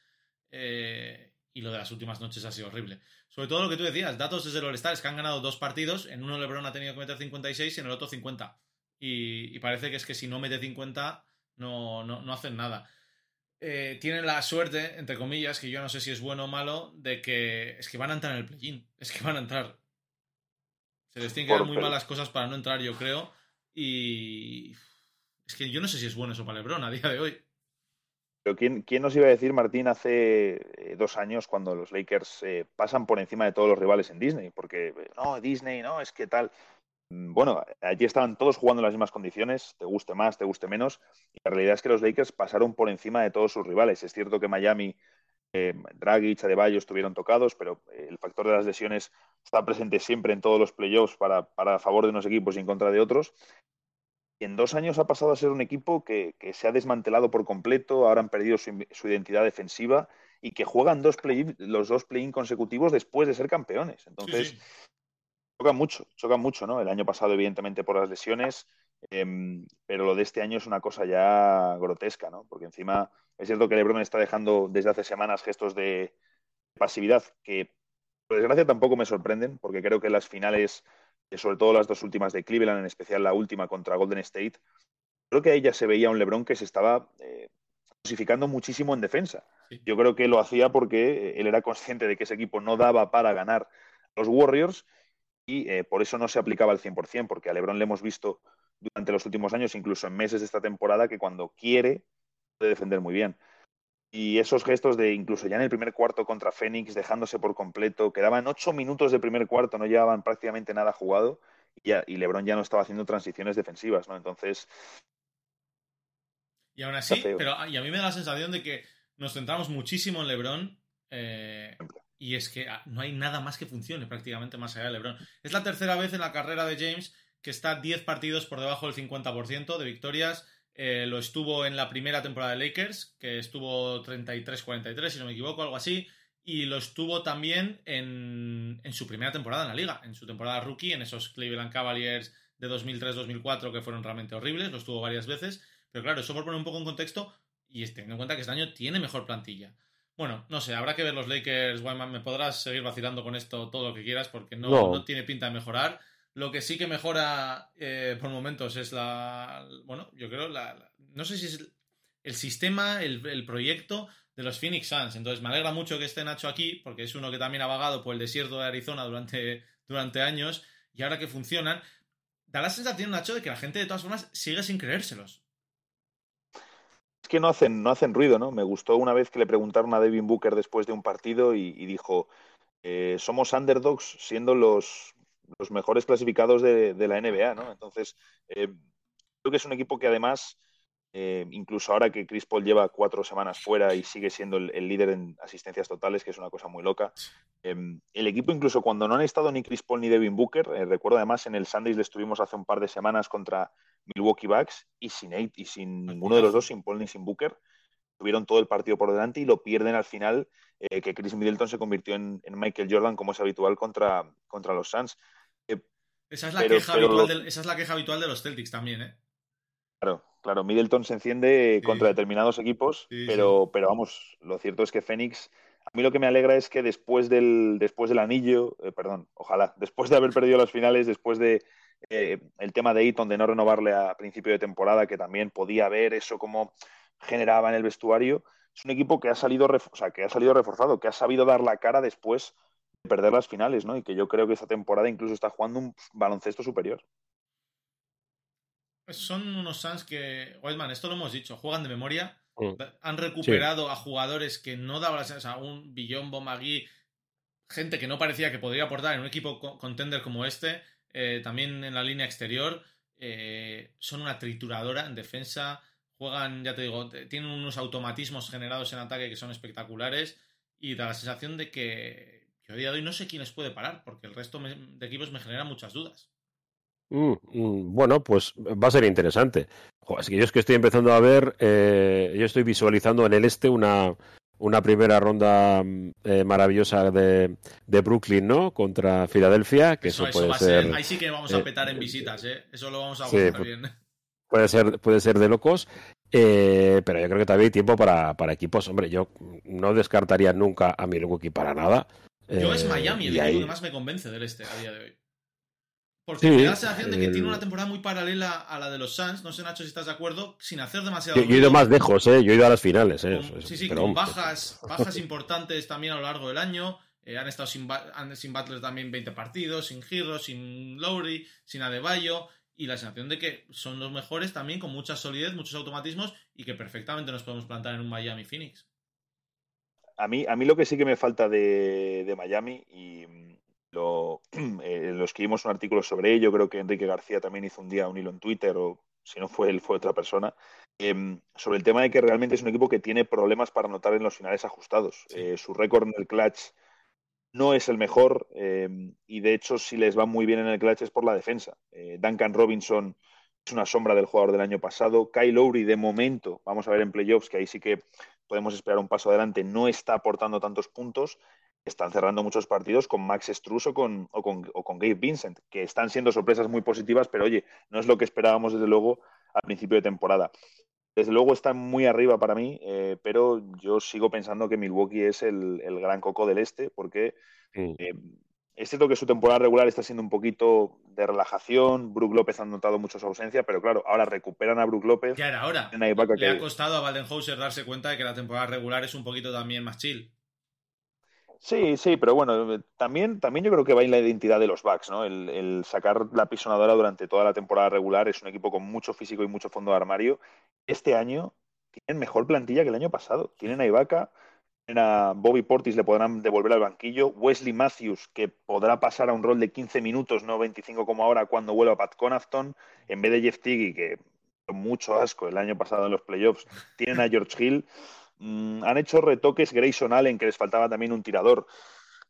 Eh, y lo de las últimas noches ha sido horrible. Sobre todo lo que tú decías, datos desde el All-Star es que han ganado dos partidos, en uno LeBron ha tenido que meter 56 y en el otro 50. Y, y parece que es que si no mete 50 no, no, no hacen nada. Eh, tienen la suerte, entre comillas, que yo no sé si es bueno o malo, de que es que van a entrar en el play-in. Es que van a entrar. Se les tienen que dar muy malas cosas para no entrar, yo creo. Y es que yo no sé si es bueno eso para LeBron a día de hoy. Pero ¿quién, quién nos iba a decir, Martín, hace eh, dos años cuando los Lakers eh, pasan por encima de todos los rivales en Disney? Porque, no, Disney, no, es que tal. Mm, bueno, allí estaban todos jugando en las mismas condiciones, te guste más, te guste menos, y la realidad es que los Lakers pasaron por encima de todos sus rivales. Es cierto que Miami, eh, Dragic, Adebayo estuvieron tocados, pero el factor de las lesiones está presente siempre en todos los playoffs para, para favor de unos equipos y en contra de otros. Y en dos años ha pasado a ser un equipo que, que se ha desmantelado por completo, ahora han perdido su, su identidad defensiva y que juegan dos play, los dos play-in consecutivos después de ser campeones. Entonces, sí, sí choca mucho, choca mucho, ¿no? El año pasado, evidentemente, por las lesiones, eh, pero lo de este año es una cosa ya grotesca, ¿no? Porque encima es cierto que LeBron está dejando desde hace semanas gestos de pasividad que, por desgracia, tampoco me sorprenden, porque creo que las finales, sobre todo las dos últimas de Cleveland, en especial la última contra Golden State, creo que ahí ya se veía un LeBron que se estaba eh, dosificando muchísimo en defensa. Sí. Yo creo que lo hacía porque él era consciente de que ese equipo no daba para ganar los Warriors y eh, por eso no se aplicaba al 100%, porque a Lebron le hemos visto durante los últimos años, incluso en meses de esta temporada, que cuando quiere puede defender muy bien. Y esos gestos de incluso ya en el primer cuarto contra Phoenix, dejándose por completo, quedaban ocho minutos de primer cuarto, no llevaban prácticamente nada jugado, y, ya, y Lebron ya no estaba haciendo transiciones defensivas, ¿no? Entonces... Y aún así, pero y a mí me da la sensación de que nos centramos muchísimo en Lebron. Eh, y es que ah, no hay nada más que funcione prácticamente más allá de LeBron. Es la tercera vez en la carrera de James que está 10 partidos por debajo del 50% de victorias. Eh, lo estuvo en la primera temporada de Lakers, que estuvo 33-43, si no me equivoco, algo así. Y lo estuvo también en, en, su primera temporada en la liga, en su temporada rookie, en esos Cleveland Cavaliers de 2003-2004 que fueron realmente horribles, lo estuvo varias veces. Pero claro, eso por poner un poco en contexto y teniendo en cuenta que este año tiene mejor plantilla. Bueno, no sé, habrá que ver los Lakers, Wyman. Me podrás seguir vacilando con esto todo lo que quieras porque no, no. no tiene pinta de mejorar. Lo que sí que mejora eh, por momentos es la. Bueno, yo creo la. la no sé si es el sistema, el, el, proyecto de los Phoenix Suns. Entonces me alegra mucho que esté Nacho aquí porque es uno que también ha vagado por el desierto de Arizona durante, durante años y ahora que funcionan. Da la sensación, Nacho, de que la gente de todas formas sigue sin creérselos que no hacen, no hacen ruido, ¿no? Me gustó una vez que le preguntaron a Devin Booker después de un partido y, dijo, eh, somos underdogs siendo los, los mejores clasificados de, la NBA, ¿no? Entonces, eh, creo que es un equipo que además, eh, incluso ahora que Chris Paul lleva cuatro semanas fuera y sigue siendo el, el líder en asistencias totales, que es una cosa muy loca, el equipo incluso cuando no han estado ni Chris Paul ni Devin Booker, recuerdo además en el Sundays le estuvimos hace un par de semanas contra Milwaukee Bucks y sin Eight y sin ninguno de los dos, sin Paul ni sin Booker, tuvieron todo el partido por delante y lo pierden al final, eh, que Chris Middleton se convirtió en, en, Michael Jordan como es habitual contra, contra los Suns. Eh, esa, es la pero, queja pero habitual de, esa es la queja habitual de los Celtics también, ¿eh? Claro, claro, Middleton se enciende sí. contra determinados equipos, sí, pero, sí. pero vamos, lo cierto es que Phoenix a mí lo que me alegra es que después del, después del anillo, eh, perdón, ojalá, después de haber perdido las finales, después de eh, el tema de Eaton de no renovarle a principio de temporada, que también podía ver eso como generaba en el vestuario, es un equipo que ha salido, o sea, que ha salido reforzado, que ha sabido dar la cara después de perder las finales, ¿no? Y que yo creo que esta temporada incluso está jugando un baloncesto superior. Son unos Suns que, Wildman, esto lo hemos dicho, juegan de memoria, han recuperado sí. a jugadores que no daban las o sea, un Billombo, Magui, gente que no parecía que podría aportar en un equipo contender como este, eh, también en la línea exterior, eh, son una trituradora en defensa, juegan, ya te digo, tienen unos automatismos generados en ataque que son espectaculares y da la sensación de que yo a día de hoy no sé quién les puede parar, porque el resto de equipos me genera muchas dudas. Mm, mm, bueno, pues va a ser interesante. Jo, es que yo es que estoy empezando a ver, eh, yo estoy visualizando en el este una, una primera ronda mm, eh, maravillosa de, de, Brooklyn, ¿no? Contra Filadelfia, que eso, eso, eso puede ser, ser, Ahí sí que vamos a petar eh, en visitas, ¿eh? Eso lo vamos a sí, bien. Puede ser, puede ser de locos. Eh, pero yo creo que todavía hay tiempo para, para, equipos. Hombre, yo no descartaría nunca a Milwaukee para nada. Yo es Miami el equipo ahí... que más me convence del este a día de hoy. Porque sí, me da la sensación de que el... tiene una temporada muy paralela a la de los Suns, no sé Nacho si estás de acuerdo, sin hacer demasiado... Yo, yo he ido más lejos, ¿eh? yo he ido a las finales. ¿eh? Con, sí, sí, pero, con bajas, bajas importantes también a lo largo del año. Eh, han estado sin, han, sin Butler también 20 partidos, sin Giro, sin Lowry, sin Adebayo. Y la sensación de que son los mejores también, con mucha solidez, muchos automatismos y que perfectamente nos podemos plantar en un Miami Phoenix. A mí, a mí lo que sí que me falta de, de Miami y lo, eh, lo, escribimos un artículo sobre ello, creo que Enrique García también hizo un día un hilo en Twitter, o si no fue él, fue otra persona, eh, sobre el tema de que realmente es un equipo que tiene problemas para anotar en los finales ajustados. Sí. Eh, su récord en el clutch no es el mejor eh, y de hecho si les va muy bien en el clutch es por la defensa. Duncan Robinson es una sombra del jugador del año pasado. Kyle Lowry de momento, vamos a ver en playoffs, que ahí sí que podemos esperar un paso adelante, no está aportando tantos puntos están cerrando muchos partidos con Max Struz o con, o, con, o con Gabe Vincent, que están siendo sorpresas muy positivas, pero oye, no es lo que esperábamos desde luego al principio de temporada. Desde luego están muy arriba para mí, eh, pero yo sigo pensando que Milwaukee es el, el gran coco del este, porque sí. eh, es cierto que su temporada regular está siendo un poquito de relajación. Brook López ha notado mucho su ausencia, pero claro, ahora recuperan a Brook López. Ya era hora. Le que... ha costado a Waldenhauser darse cuenta de que la temporada regular es un poquito también más chill. Sí, sí, pero bueno, también, también yo creo que va en la identidad de los Bucks, ¿no? El, el, sacar la pisonadora durante toda la temporada regular es un equipo con mucho físico y mucho fondo de armario. Este año tienen mejor plantilla que el año pasado. Tienen a Ibaka, tienen a Bobby Portis, le podrán devolver al banquillo. Wesley Matthews, que podrá pasar a un rol de 15 minutos, no 25 como ahora, cuando vuelva Pat Connaughton, en vez de Jeff Tiggy, que mucho asco el año pasado en los playoffs. Tienen a George Hill. Mm, han hecho retoques Grayson Allen, que les faltaba también un tirador.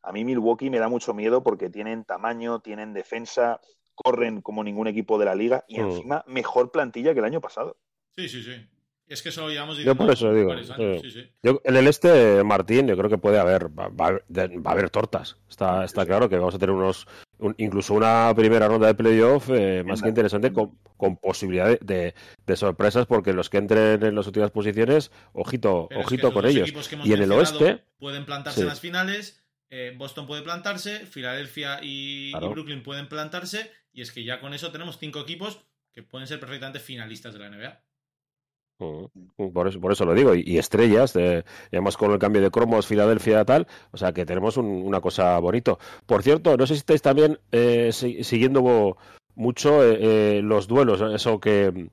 A mí Milwaukee me da mucho miedo porque tienen tamaño, tienen defensa, corren como ningún equipo de la liga y mm. encima mejor plantilla que el año pasado. Sí, sí, sí. Es que eso lo llevamos Yo por eso digo. Sí. Sí, sí. Yo, en el este, Martín, yo creo que puede haber, va, va, va a haber tortas. Está, está claro que vamos a tener unos, un, incluso una primera ronda de playoff eh, más que interesante con, con posibilidad de, de, de, sorpresas porque los que entren en las últimas posiciones, ojito, Pero ojito es que con ellos. Y en el oeste pueden plantarse en las finales. Eh, Boston puede plantarse, Filadelfia y, claro. y Brooklyn pueden plantarse, y es que ya con eso tenemos cinco equipos que pueden ser perfectamente finalistas de la NBA. Por eso, por eso lo digo. Y, y estrellas, y además con el cambio de cromos, Filadelfia tal, o sea que tenemos un, una cosa bonito. Por cierto, no sé si estáis también eh, siguiendo mucho eh, eh, los duelos, eso que,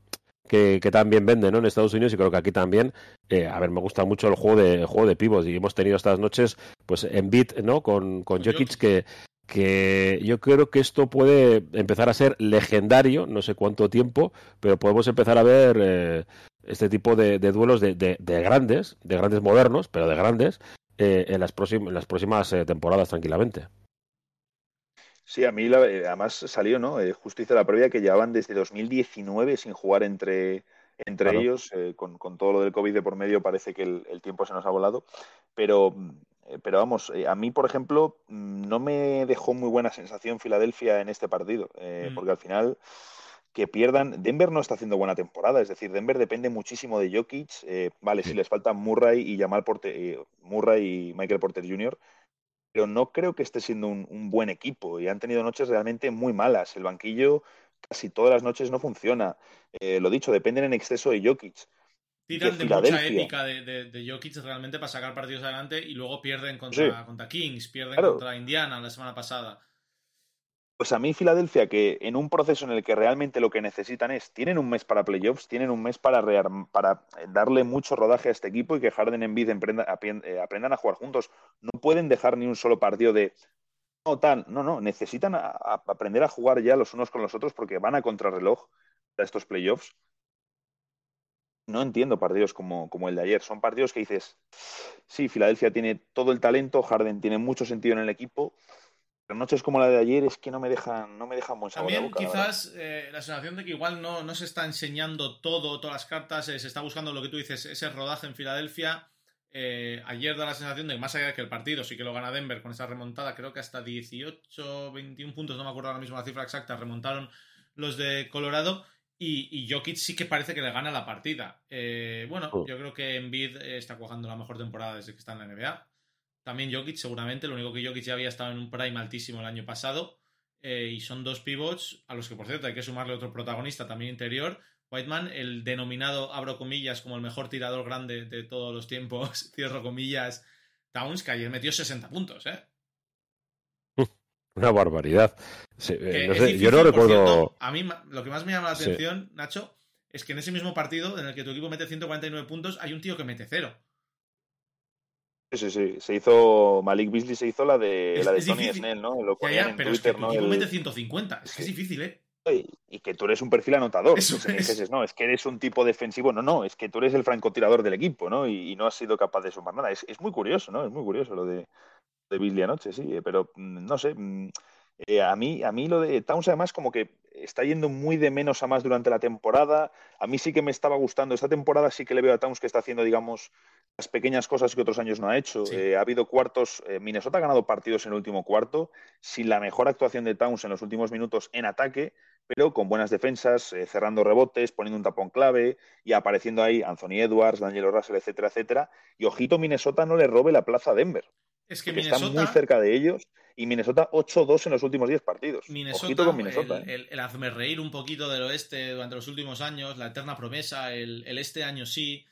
que, que, también venden ¿no? en Estados Unidos y creo que aquí también. Eh, a ver, me gusta mucho el juego de el juego de pivos y hemos tenido estas noches pues en beat ¿no? con, con Jokic que, que yo creo que esto puede empezar a ser legendario, no sé cuánto tiempo, pero podemos empezar a ver eh, este tipo de, de duelos de, de, de, grandes, de grandes modernos, pero de grandes, eh, en, las próximas, en las próximas eh, temporadas tranquilamente. Sí, a mí la, además salió, ¿no? Eh, justo hice la previa que llevaban desde 2019 sin jugar entre, entre claro. ellos, eh, con, con, todo lo del COVID de por medio parece que el, el tiempo se nos ha volado, pero, eh, pero vamos, a mí, por ejemplo, no me dejó muy buena sensación Filadelfia en este partido, mm. porque al final que pierdan. Denver no está haciendo buena temporada, es decir, Denver depende muchísimo de Jokic. Eh, vale, sí. si les faltan Murray y Jamal Porter, eh, Murray y Michael Porter Jr., pero no creo que esté siendo un, un, buen equipo y han tenido noches realmente muy malas. El banquillo casi todas las noches no funciona. Eh, lo dicho, dependen en exceso de Jokic. Tiran de, de mucha épica de, de, de, Jokic realmente para sacar partidos adelante y luego pierden contra, sí. contra Kings, pierden claro. contra Indiana la semana pasada. Pues a mí Filadelfia, que en un proceso en el que realmente lo que necesitan es, tienen un mes para playoffs, tienen un mes para, para darle mucho rodaje a este equipo y que Harden en Bid eh, aprendan a jugar juntos. No pueden dejar ni un solo partido de, no, tal, no, no, necesitan aprender a jugar ya los unos con los otros porque van a contrarreloj a estos playoffs. No entiendo partidos como, como el de ayer. Son partidos que dices, sí, Filadelfia tiene todo el talento, Harden tiene mucho sentido en el equipo, noches como la de ayer es que no me dejan, no me dejan buen sabor También quizás eh, la sensación de que igual no, no se está enseñando todo, todas las cartas, eh, se está buscando lo que tú dices, ese rodaje en Filadelfia. Eh, ayer da la sensación de que más allá de que el partido sí que lo gana Denver con esa remontada, creo que hasta 18, 21 puntos, no me acuerdo ahora mismo la cifra exacta, remontaron los de Colorado. Y, y Jokic sí que parece que le gana la partida. bueno, oh. yo creo que Embiid está cuajando la mejor temporada desde que está en la NBA. También Jokic, seguramente. Lo único que Jokic ya había estado en un prime altísimo el año pasado. Eh, y son dos pivots a los que, por cierto, hay que sumarle otro protagonista también interior. Whiteman, el denominado, abro comillas, como el mejor tirador grande de todos los tiempos, cierro comillas, Towns, que ayer metió 60 puntos, ¿eh? Una barbaridad. Eh, yo no recuerdo. a mí lo que más me llama la atención, Nacho, es que en ese mismo partido en el que tu equipo mete 149 puntos, hay un tío que mete cero. Sí, sí, Se hizo. Malik Beasley se hizo la de, la de Tony Snell, ¿no? Lo ya, en pero Twitter, es que ¿no? El... mete 150. Es que es difícil, ¿eh? Y que tú eres un perfil anotador. Eso es. no, es que eres un tipo defensivo. No, no, es que tú eres el francotirador del equipo, ¿no? Y, y no has sido capaz de sumar nada. Es, es, muy curioso, ¿no? Es muy curioso lo de, de Beasley anoche, sí. Pero mm, no sé. Mm, eh, a, mí, a mí lo de Towns, además, como que está yendo muy de menos a más durante la temporada. A mí sí que me estaba gustando. Esta temporada sí que le veo a Towns que está haciendo, digamos, las pequeñas cosas que otros años no ha hecho. Eh, ha habido cuartos. Eh, Minnesota ha ganado partidos en el último cuarto, sin la mejor actuación de Towns en los últimos minutos en ataque, pero con buenas defensas, cerrando rebotes, poniendo un tapón clave y apareciendo ahí Anthony Edwards, Daniel Russell, etcétera, etcétera. Y ojito, Minnesota no le robe la plaza a Denver. Es que Minnesota... está muy cerca de ellos y Minnesota 8-2 en los últimos 10 partidos. Minnesota, con Minnesota. El, ¿eh? hazme reír un poquito del oeste durante los últimos años, la eterna promesa, el, este año sí.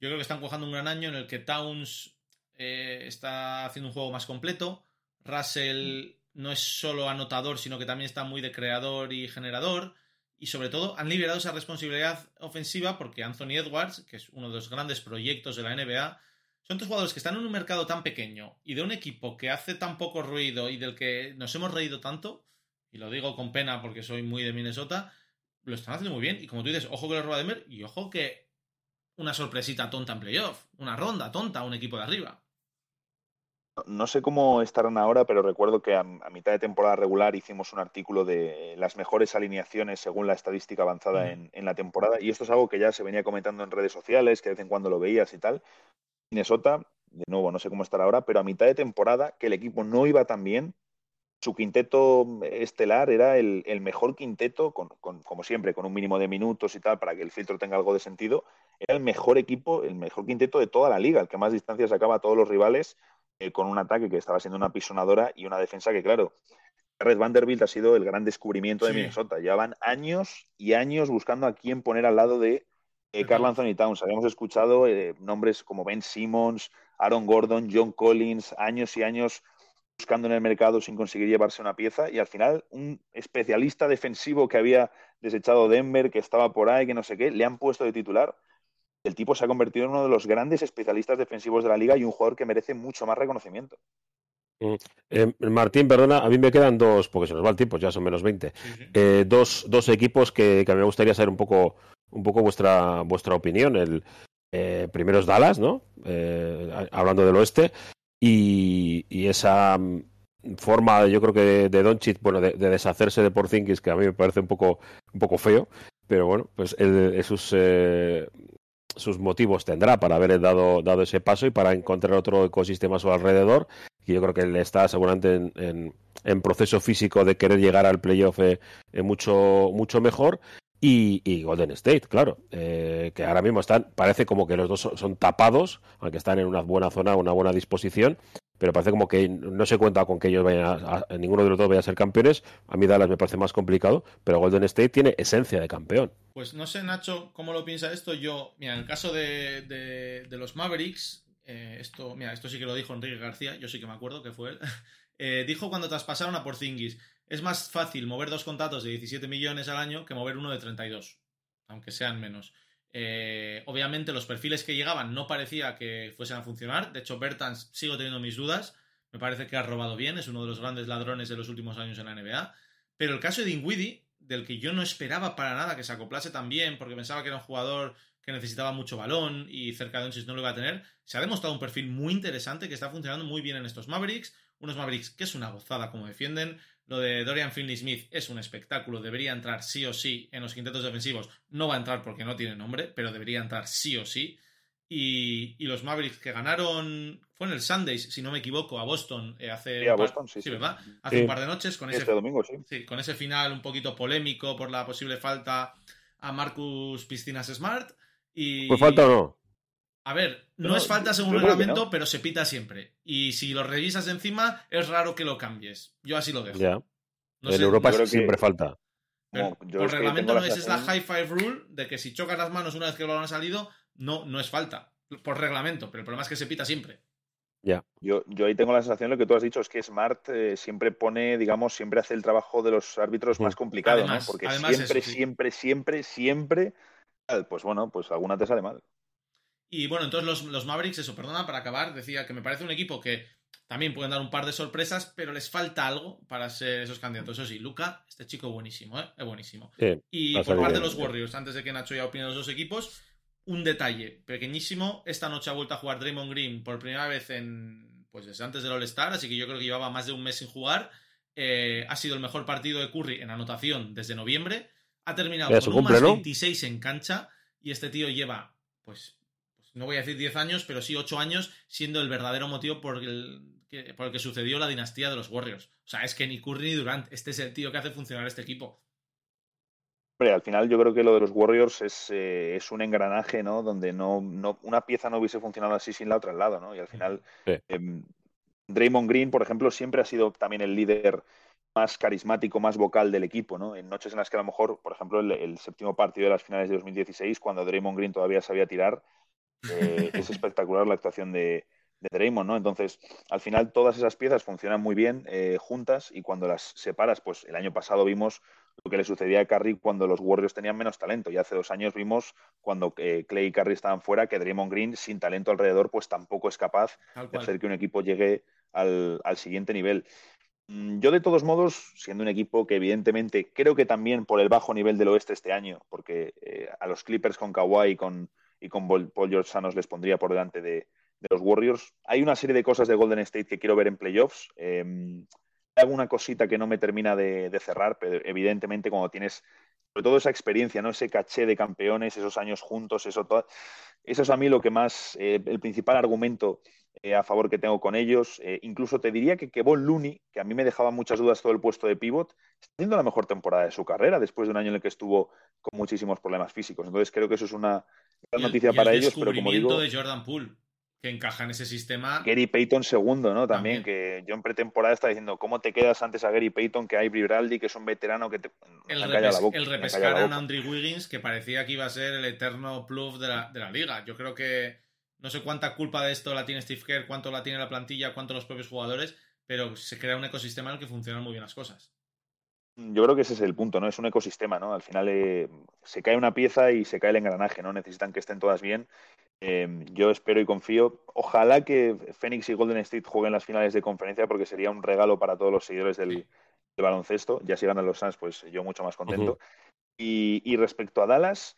Yo creo que están cojando un gran año en el que Towns eh, está haciendo un juego más completo. Russell no es solo anotador, sino que también está muy de creador y generador. Y sobre todo han liberado esa responsabilidad ofensiva porque Anthony Edwards, que es uno de los grandes proyectos de la NBA, son tres jugadores que están en un mercado tan pequeño y de un equipo que hace tan poco ruido y del que nos hemos reído tanto, y lo digo con pena porque soy muy de Minnesota, lo están haciendo muy bien. Y como tú dices, ojo que lo roba Denver y ojo que una sorpresita tonta en playoff, una ronda tonta a un equipo de arriba. No sé cómo estarán ahora, pero recuerdo que a, mitad de temporada regular hicimos un artículo de las mejores alineaciones según la estadística avanzada en, en, la temporada. Y esto es algo que ya se venía comentando en redes sociales, que de vez en cuando lo veías y tal. Minnesota, de nuevo, no sé cómo estará ahora, pero a mitad de temporada, que el equipo no iba tan bien, su quinteto estelar era el, mejor quinteto, con, como siempre, con un mínimo de minutos y tal, para que el filtro tenga algo de sentido, era el mejor equipo, el mejor quinteto de toda la liga, el que más distancias sacaba a todos los rivales, eh, con un ataque que estaba siendo una pisonadora y una defensa que, claro, Red Vanderbilt ha sido el gran descubrimiento de Minnesota. Llevaban años y años buscando a quién poner al lado de eh, Carl Anthony Towns. Habíamos escuchado eh, nombres como Ben Simmons, Aaron Gordon, John Collins, años y años buscando en el mercado sin conseguir llevarse una pieza y al final un especialista defensivo que había desechado Denver, que estaba por ahí, que no sé qué, le han puesto de titular. El tipo se ha convertido en uno de los grandes especialistas defensivos de la liga y un jugador que merece mucho más reconocimiento. Mm. Eh, Martín, perdona, a mí me quedan dos, porque se nos va el tiempo, ya son menos 20, dos, dos, equipos que, que, a mí me gustaría saber un poco un poco vuestra, vuestra opinión. El eh, primero es Dallas, ¿no? Eh, hablando del oeste. Y, esa mm, forma, yo creo que de, Doncic, bueno, de, deshacerse de Porzingis, que a mí me parece un poco, un poco feo, pero bueno, pues sus, eh, sus motivos tendrá para haber dado, dado ese paso y para encontrar otro ecosistema a su alrededor, que yo creo que él está seguramente en, en, proceso físico de querer llegar al playoff mucho, mucho mejor y, Golden State, claro, eh, que ahora mismo están, parece como que los dos son, tapados, aunque están en una buena zona, una buena disposición, pero parece como que no se cuenta con que ellos vayan a, ninguno de los dos vaya a ser campeones. A mí Dallas me parece más complicado, pero Golden State tiene esencia de campeón. Pues no sé, Nacho, cómo lo piensa esto. Yo, mira, en el caso de, de, los Mavericks, eh, esto, mira, esto sí que lo dijo Enrique García, yo sí que me acuerdo que fue él. Eh, dijo cuando traspasaron a Porzingis es más fácil mover dos contratos de 17 millones al año que mover uno de 32, aunque sean menos. Eh, obviamente los perfiles que llegaban no parecía que fuesen a funcionar. De hecho, Bertans sigo teniendo mis dudas. Me parece que ha robado bien, es uno de los grandes ladrones de los últimos años en la NBA. Pero el caso de Dinwiddie, del que yo no esperaba para nada que se acoplase tan bien, porque pensaba que era un jugador que necesitaba mucho balón y cerca de Doncic no lo iba a tener, se ha demostrado un perfil muy interesante que está funcionando muy bien en estos Mavericks unos Mavericks que es una gozada como defienden. Lo de Dorian Finney-Smith es un espectáculo, debería entrar sí o sí en los quintetos defensivos. No va a entrar porque no tiene nombre, pero debería entrar sí o sí. Y, y los Mavericks que ganaron, fue en el Sundays, si no me equivoco, a Boston eh, hace, Sí, a un par- Boston, sí, sí. ¿verdad? hace Sí. un par de noches con ese Este domingo, sí. Sí, con ese final un poquito polémico por la posible falta a Marcus Piscinas Smart. Y... ¿Pues falta o no? A ver, no, No, es falta según el reglamento, no. pero se pita siempre. Y si lo revisas encima, es raro que lo cambies. Yo así lo dejo. Ya. No en sé, Europa yo creo que- siempre falta. pero Como yo por reglamento no es, es la high five rule de que si chocas las manos una vez que el balón ha salido, no, no es falta. Por reglamento, pero el problema es que se pita siempre. Yo, yo ahí tengo la sensación, lo que tú has dicho, es que Smart eh, siempre pone, digamos, siempre hace el trabajo de los árbitros más complicado, Además, ¿no? Porque además siempre, eso, sí. siempre, siempre, siempre, pues bueno, pues alguna te sale mal. Y bueno, entonces los, los Mavericks, eso, perdona, para acabar, decía que me parece un equipo que también pueden dar un par de sorpresas, pero les falta algo para ser esos candidatos. Eso sí, Luca, este chico buenísimo, ¿eh? Es buenísimo. Sí, Y por parte de los. Warriors, antes de que Nacho ya opine los dos equipos, un detalle pequeñísimo. Esta noche ha vuelto a jugar Draymond Green por primera vez en pues desde antes del All-Star, así que yo creo que llevaba más de un mes sin jugar. Eh, ha sido el mejor partido de Curry en anotación desde noviembre. Ha terminado con un cumple, más ¿no? 26 en cancha y este tío lleva, pues, no voy a decir 10 años, pero sí 8 años siendo el verdadero motivo por el, que, por el que sucedió la dinastía de los Warriors. O sea, es que ni Curry ni Durant, este es el tío que hace funcionar este equipo. Hombre, al final yo creo que lo de los Warriors es, eh, es un engranaje, ¿no? Donde no, no, una pieza no hubiese funcionado así sin la otra al lado, ¿no? Y al final, Sí. em, Draymond Green, por ejemplo, siempre ha sido también el líder más carismático, más vocal del equipo, ¿no? En noches en las que a lo mejor, por ejemplo, el, el séptimo partido de las finales de 2016, cuando Draymond Green todavía sabía tirar, eh, es espectacular la actuación de, de Draymond, ¿no? Entonces, al final todas esas piezas funcionan muy bien eh, juntas y cuando las separas, pues el año pasado vimos lo que le sucedía a Curry cuando los Warriors tenían menos talento. Y hace dos años vimos cuando eh, Clay y Curry estaban fuera que Draymond Green, sin talento alrededor, pues tampoco es capaz de hacer que un equipo llegue al, al siguiente nivel. Mm, Yo, de todos modos, siendo un equipo que evidentemente creo que también por el bajo nivel del oeste este año, porque eh, a los Clippers con Kawhi y con, y con Paul George Sanos les pondría por delante de, los Warriors. Hay una serie de cosas de Golden State que quiero ver en playoffs. Eh, hay alguna cosita que no me termina de, cerrar, pero evidentemente cuando tienes sobre todo esa experiencia, ¿no? Ese caché de campeones, esos años juntos, eso, to- eso es a mí lo que más, eh, el principal argumento eh, a favor que tengo con ellos. Eh, incluso te diría que Kevon Looney, que a mí me dejaba muchas dudas todo el puesto de pivot, está haciendo la mejor temporada de su carrera después de un año en el que estuvo con muchísimos problemas físicos. Entonces creo que eso es una gran noticia y el para ellos, pero como digo, de Jordan Poole, que encaja en ese sistema. Gary Payton segundo, ¿no? También, También. que yo en pretemporada estaba diciendo, ¿cómo te quedas antes a Gary Payton que a Bradley, que es un veterano que te... El, repes- la boca, el me han repescar callado la a. Andrew Wiggins, que parecía que iba a ser el eterno pluf de la, de la liga. Yo creo que no sé cuánta culpa de esto la tiene Steve Kerr, cuánto la tiene la plantilla, cuánto los propios jugadores, pero se crea un ecosistema en el que funcionan muy bien las cosas. Yo creo que ese es el punto, ¿no? Es un ecosistema, ¿no? Al final eh, se cae una pieza y se cae el engranaje, ¿no? Necesitan que estén todas bien. Eh, yo espero y confío. Ojalá que Phoenix y Golden State jueguen las finales de conferencia porque sería un regalo para todos los seguidores del, del baloncesto. Ya si ganan los Suns, pues yo mucho más contento. Y respecto a Dallas,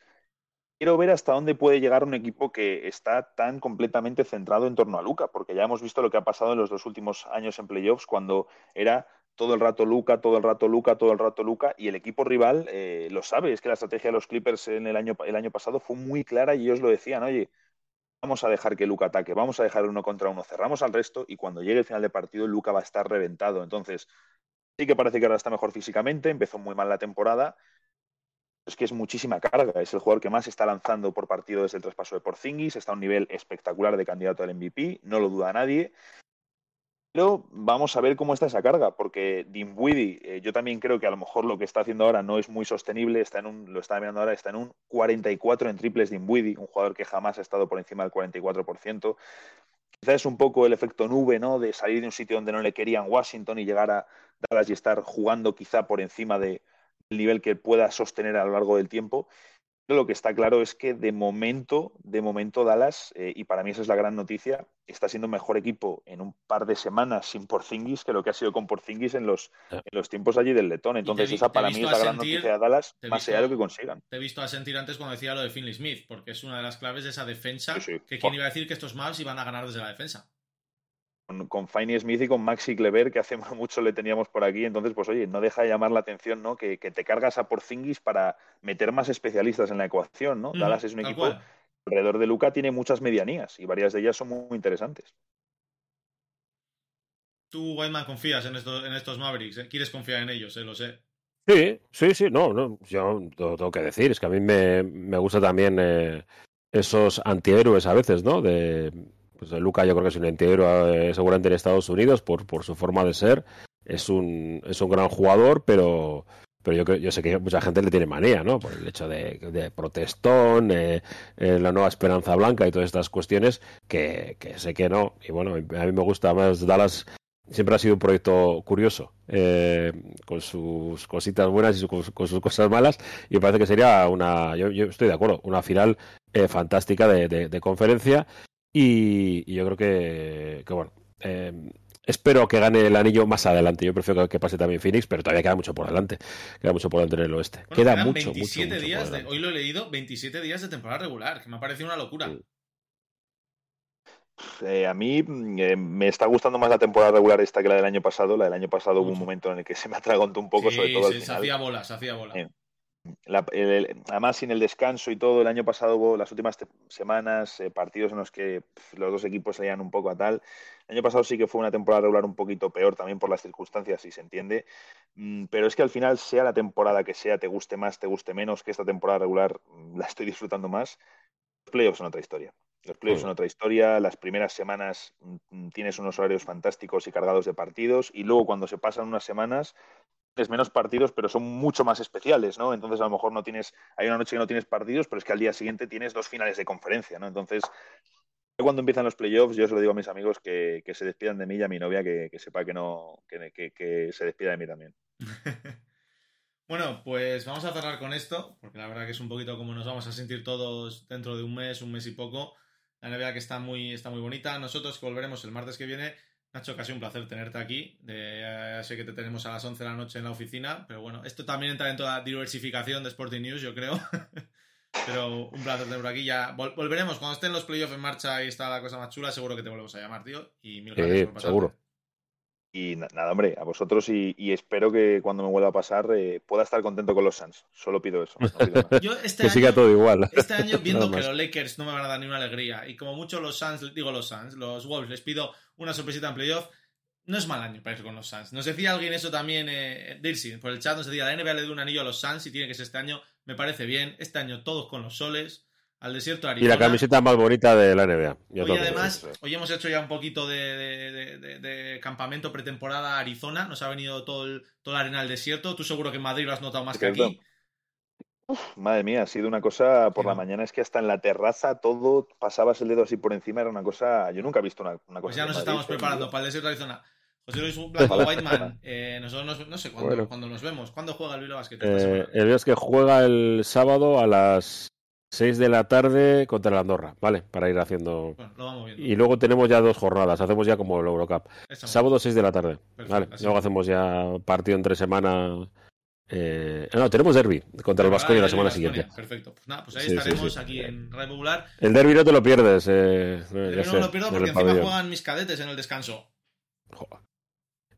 quiero ver hasta dónde puede llegar un equipo que está tan completamente centrado en torno a Luca, porque ya hemos visto lo que ha pasado en los dos últimos años en playoffs cuando era todo el rato Luca, todo el rato Luca, todo el rato Luca, y el equipo rival eh, lo sabe, es que la estrategia de los Clippers en el año, el año pasado fue muy clara y ellos lo decían, oye, vamos a dejar que Luca ataque, vamos a dejar uno contra uno, cerramos al resto y cuando llegue el final de partido Luca va a estar reventado. Entonces, sí que parece que ahora está mejor físicamente, empezó muy mal la temporada, es que es muchísima carga. Es el jugador que más está lanzando por partido desde el traspaso de Porzingis. Está a un nivel espectacular de candidato al MVP. No lo duda nadie. Pero vamos a ver cómo está esa carga, porque Dinwiddie, eh, yo también creo que a lo mejor lo que está haciendo ahora no es muy sostenible. Está en un, lo está mirando ahora, está en un 44 en triples Dinwiddie, un jugador que jamás ha estado por encima del 44%. Quizás es un poco el efecto nube, ¿no? De salir de un sitio donde no le querían Washington y llegar a Dallas y estar jugando quizá por encima de, el nivel que pueda sostener a lo largo del tiempo. Lo que está claro es que de momento, de momento Dallas, eh, y para mí esa es la gran noticia, está siendo mejor equipo en un par de semanas sin Porzingis que lo que ha sido con Porzingis en los, Ya. en los tiempos allí del Letón. Entonces vi- esa para mí es la a gran sentir- noticia de Dallas, más allá de lo que consigan. Te he visto asentir antes cuando decía lo de Finley Smith, porque es una de las claves de esa defensa. Sí, sí. Que quién iba a decir que estos Mavs iban a ganar desde la defensa. Con, con Finey Smith y con Maxi Clever, que hace mucho le teníamos por aquí. Entonces, pues oye, no deja de llamar la atención, ¿no? Que, que te cargas a Porzingis para meter más especialistas en la ecuación, ¿no? Mm, Dallas es un equipo cual. alrededor de Luca tiene muchas medianías y varias de ellas son muy interesantes. Tú, Whiteman, confías en, esto- en estos Mavericks, ¿eh? Quieres confiar en ellos, eh, lo sé. Sí, sí, sí, no, no, yo lo tengo que decir, es que a mí me, me gusta también eh, esos antihéroes a veces, ¿no? De, pues de Luca yo creo que es un antihéroe eh, seguramente en Estados Unidos por, por su forma de ser, es un, es un gran jugador, pero, pero yo, yo sé que mucha gente le tiene manía, ¿no? Por el hecho de, de protestón, eh, eh, la nueva esperanza blanca y todas estas cuestiones que, sé que no, y bueno, a mí me gusta más Dallas. Siempre ha sido un proyecto curioso, eh, con sus cositas buenas y su- con, sus cosas malas, y me parece que sería una, yo, yo estoy de acuerdo, una final eh, fantástica de conferencia, y, y yo creo que, que bueno, eh, espero que gane el anillo más adelante, yo prefiero que, que pase también Phoenix, pero todavía queda mucho por delante, queda mucho por delante en el oeste, Bueno, queda mucho, mucho, 27 mucho días, de- hoy lo he leído, 27 días de temporada regular, que me ha parecido una locura. Sí. Eh, a mí mm, eh, me está gustando más la temporada regular esta que la del año pasado. La del año pasado hubo un momento en el que se me atragantó un poco, Sí, sobre todo al se, se final. hacía bola, se hacía bola. Sí. La- el- además, sin el descanso y todo, el año pasado hubo las últimas semanas eh, partidos en los que los dos equipos salían un poco a tal. El año pasado sí que fue una temporada regular un poquito peor también por las circunstancias, si se entiende. Mm, pero es que al final, sea la temporada que sea, te guste más, te guste menos, que esta temporada regular mm, la estoy disfrutando más. Los playoffs son otra historia. Los playoffs Mm. son otra historia. Las primeras semanas mm, tienes unos horarios fantásticos y cargados de partidos. Y luego, cuando se pasan unas semanas, menos partidos, pero son mucho más especiales, ¿no? Entonces, a lo mejor no tienes. Hay una noche que no tienes partidos, pero es que al día siguiente tienes dos finales de conferencia, ¿no? Entonces, cuando empiezan los playoffs, yo se lo digo a mis amigos que, que se despidan de mí y a mi novia que, que sepa que no. Que, que- se despida de mí también. Bueno, pues vamos a cerrar con esto, porque la verdad que es un poquito como nos vamos a sentir todos dentro de un mes, un mes y poco. La NBA que está muy, está muy bonita. Nosotros volveremos el martes que viene. Nacho, casi un placer tenerte aquí. De, eh, sé que te tenemos a las 11 de la noche en la oficina, pero bueno, esto también entra en toda la diversificación de Sporting News, yo creo. pero un placer tener por aquí. Ya vol- volveremos cuando estén los playoffs en marcha y está la cosa más chula. Seguro que te volvemos a llamar, tío. Y mil gracias por pasarte. seguro. Y na- nada, hombre, a vosotros y, y espero que cuando me vuelva a pasar eh, pueda estar contento con los Suns. Solo pido eso. no pido. Yo este Que año- siga todo igual. Este año, viendo que los Lakers no me van a dar ni una alegría, y como mucho los Suns, digo los Suns, los Wolves, les pido una sorpresita en playoff, no es mal año para ir con los Suns. Nos decía alguien eso también, eh, Dircy, por el chat, nos decía, la NBA le dio un anillo a los Suns y tiene que ser este año, me parece bien, este año todos con los soles, al desierto de Y la Arizona. camiseta más bonita de la NBA. Hoy además, hoy hemos hecho ya un poquito de, de- de- de- de campamento pretemporada a Arizona, nos ha venido todo el, toda la arena del desierto, tú seguro que en Madrid lo has notado más que aquí. Madre mía, ha sido una cosa por Sí, la ¿no? mañana, es que hasta en la terraza todo pasabas el dedo así por encima, era una cosa. Yo nunca he visto una, una cosa Pues ya nos Madrid, estamos preparando para el desierto de Arizona. José Luis Blanco. Whiteman, eh, nosotros nos- no sé cuándo, Bueno. cuándo nos vemos. ¿Cuándo juega el Bilbao Basket? Eh, el es que juega el sábado a las 6 de la tarde contra el Andorra, ¿vale? Para ir haciendo. Bueno, lo vamos viendo. Y luego tenemos ya dos jornadas, hacemos ya como el Eurocup. Sábado 6 de la tarde, Perfecto, ¿vale? así. Luego hacemos ya partido entre semana. Eh... No, tenemos derby contra el Ah, Vasconia la el semana siguiente. Perfecto. Pues nada, pues ahí Sí, estaremos sí. aquí en Radio Popular. El derby no te lo pierdes, eh, Pero ya no sé, lo pierdo porque el encima pabellón. juegan mis cadetes en el descanso. Joder.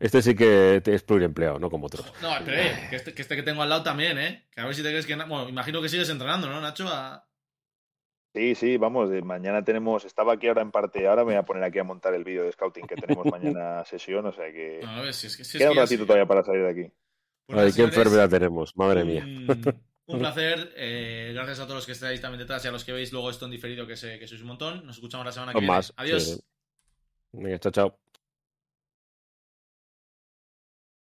Este sí que es pluriempleado, no como otros. No, pero eh, que este, que este que tengo al lado también, ¿eh? Que a ver si te crees que... Bueno, imagino que sigues entrenando, ¿no, Nacho? A- Sí, sí, vamos, de mañana tenemos. Estaba aquí ahora en parte, ahora me voy a poner aquí a montar el vídeo de scouting que tenemos mañana sesión, o sea que. No, a ver, si es que... Si es Queda que un ratito sí. todavía para salir de aquí. Pues Ay, qué enfermedad tenemos, madre mía. Un, un placer. eh, gracias a todos los que estáis también detrás y a los que veis luego esto en diferido, que, sé, que sois un montón. Nos escuchamos la semana que viene. Adiós. sí. Venga, chao, chao.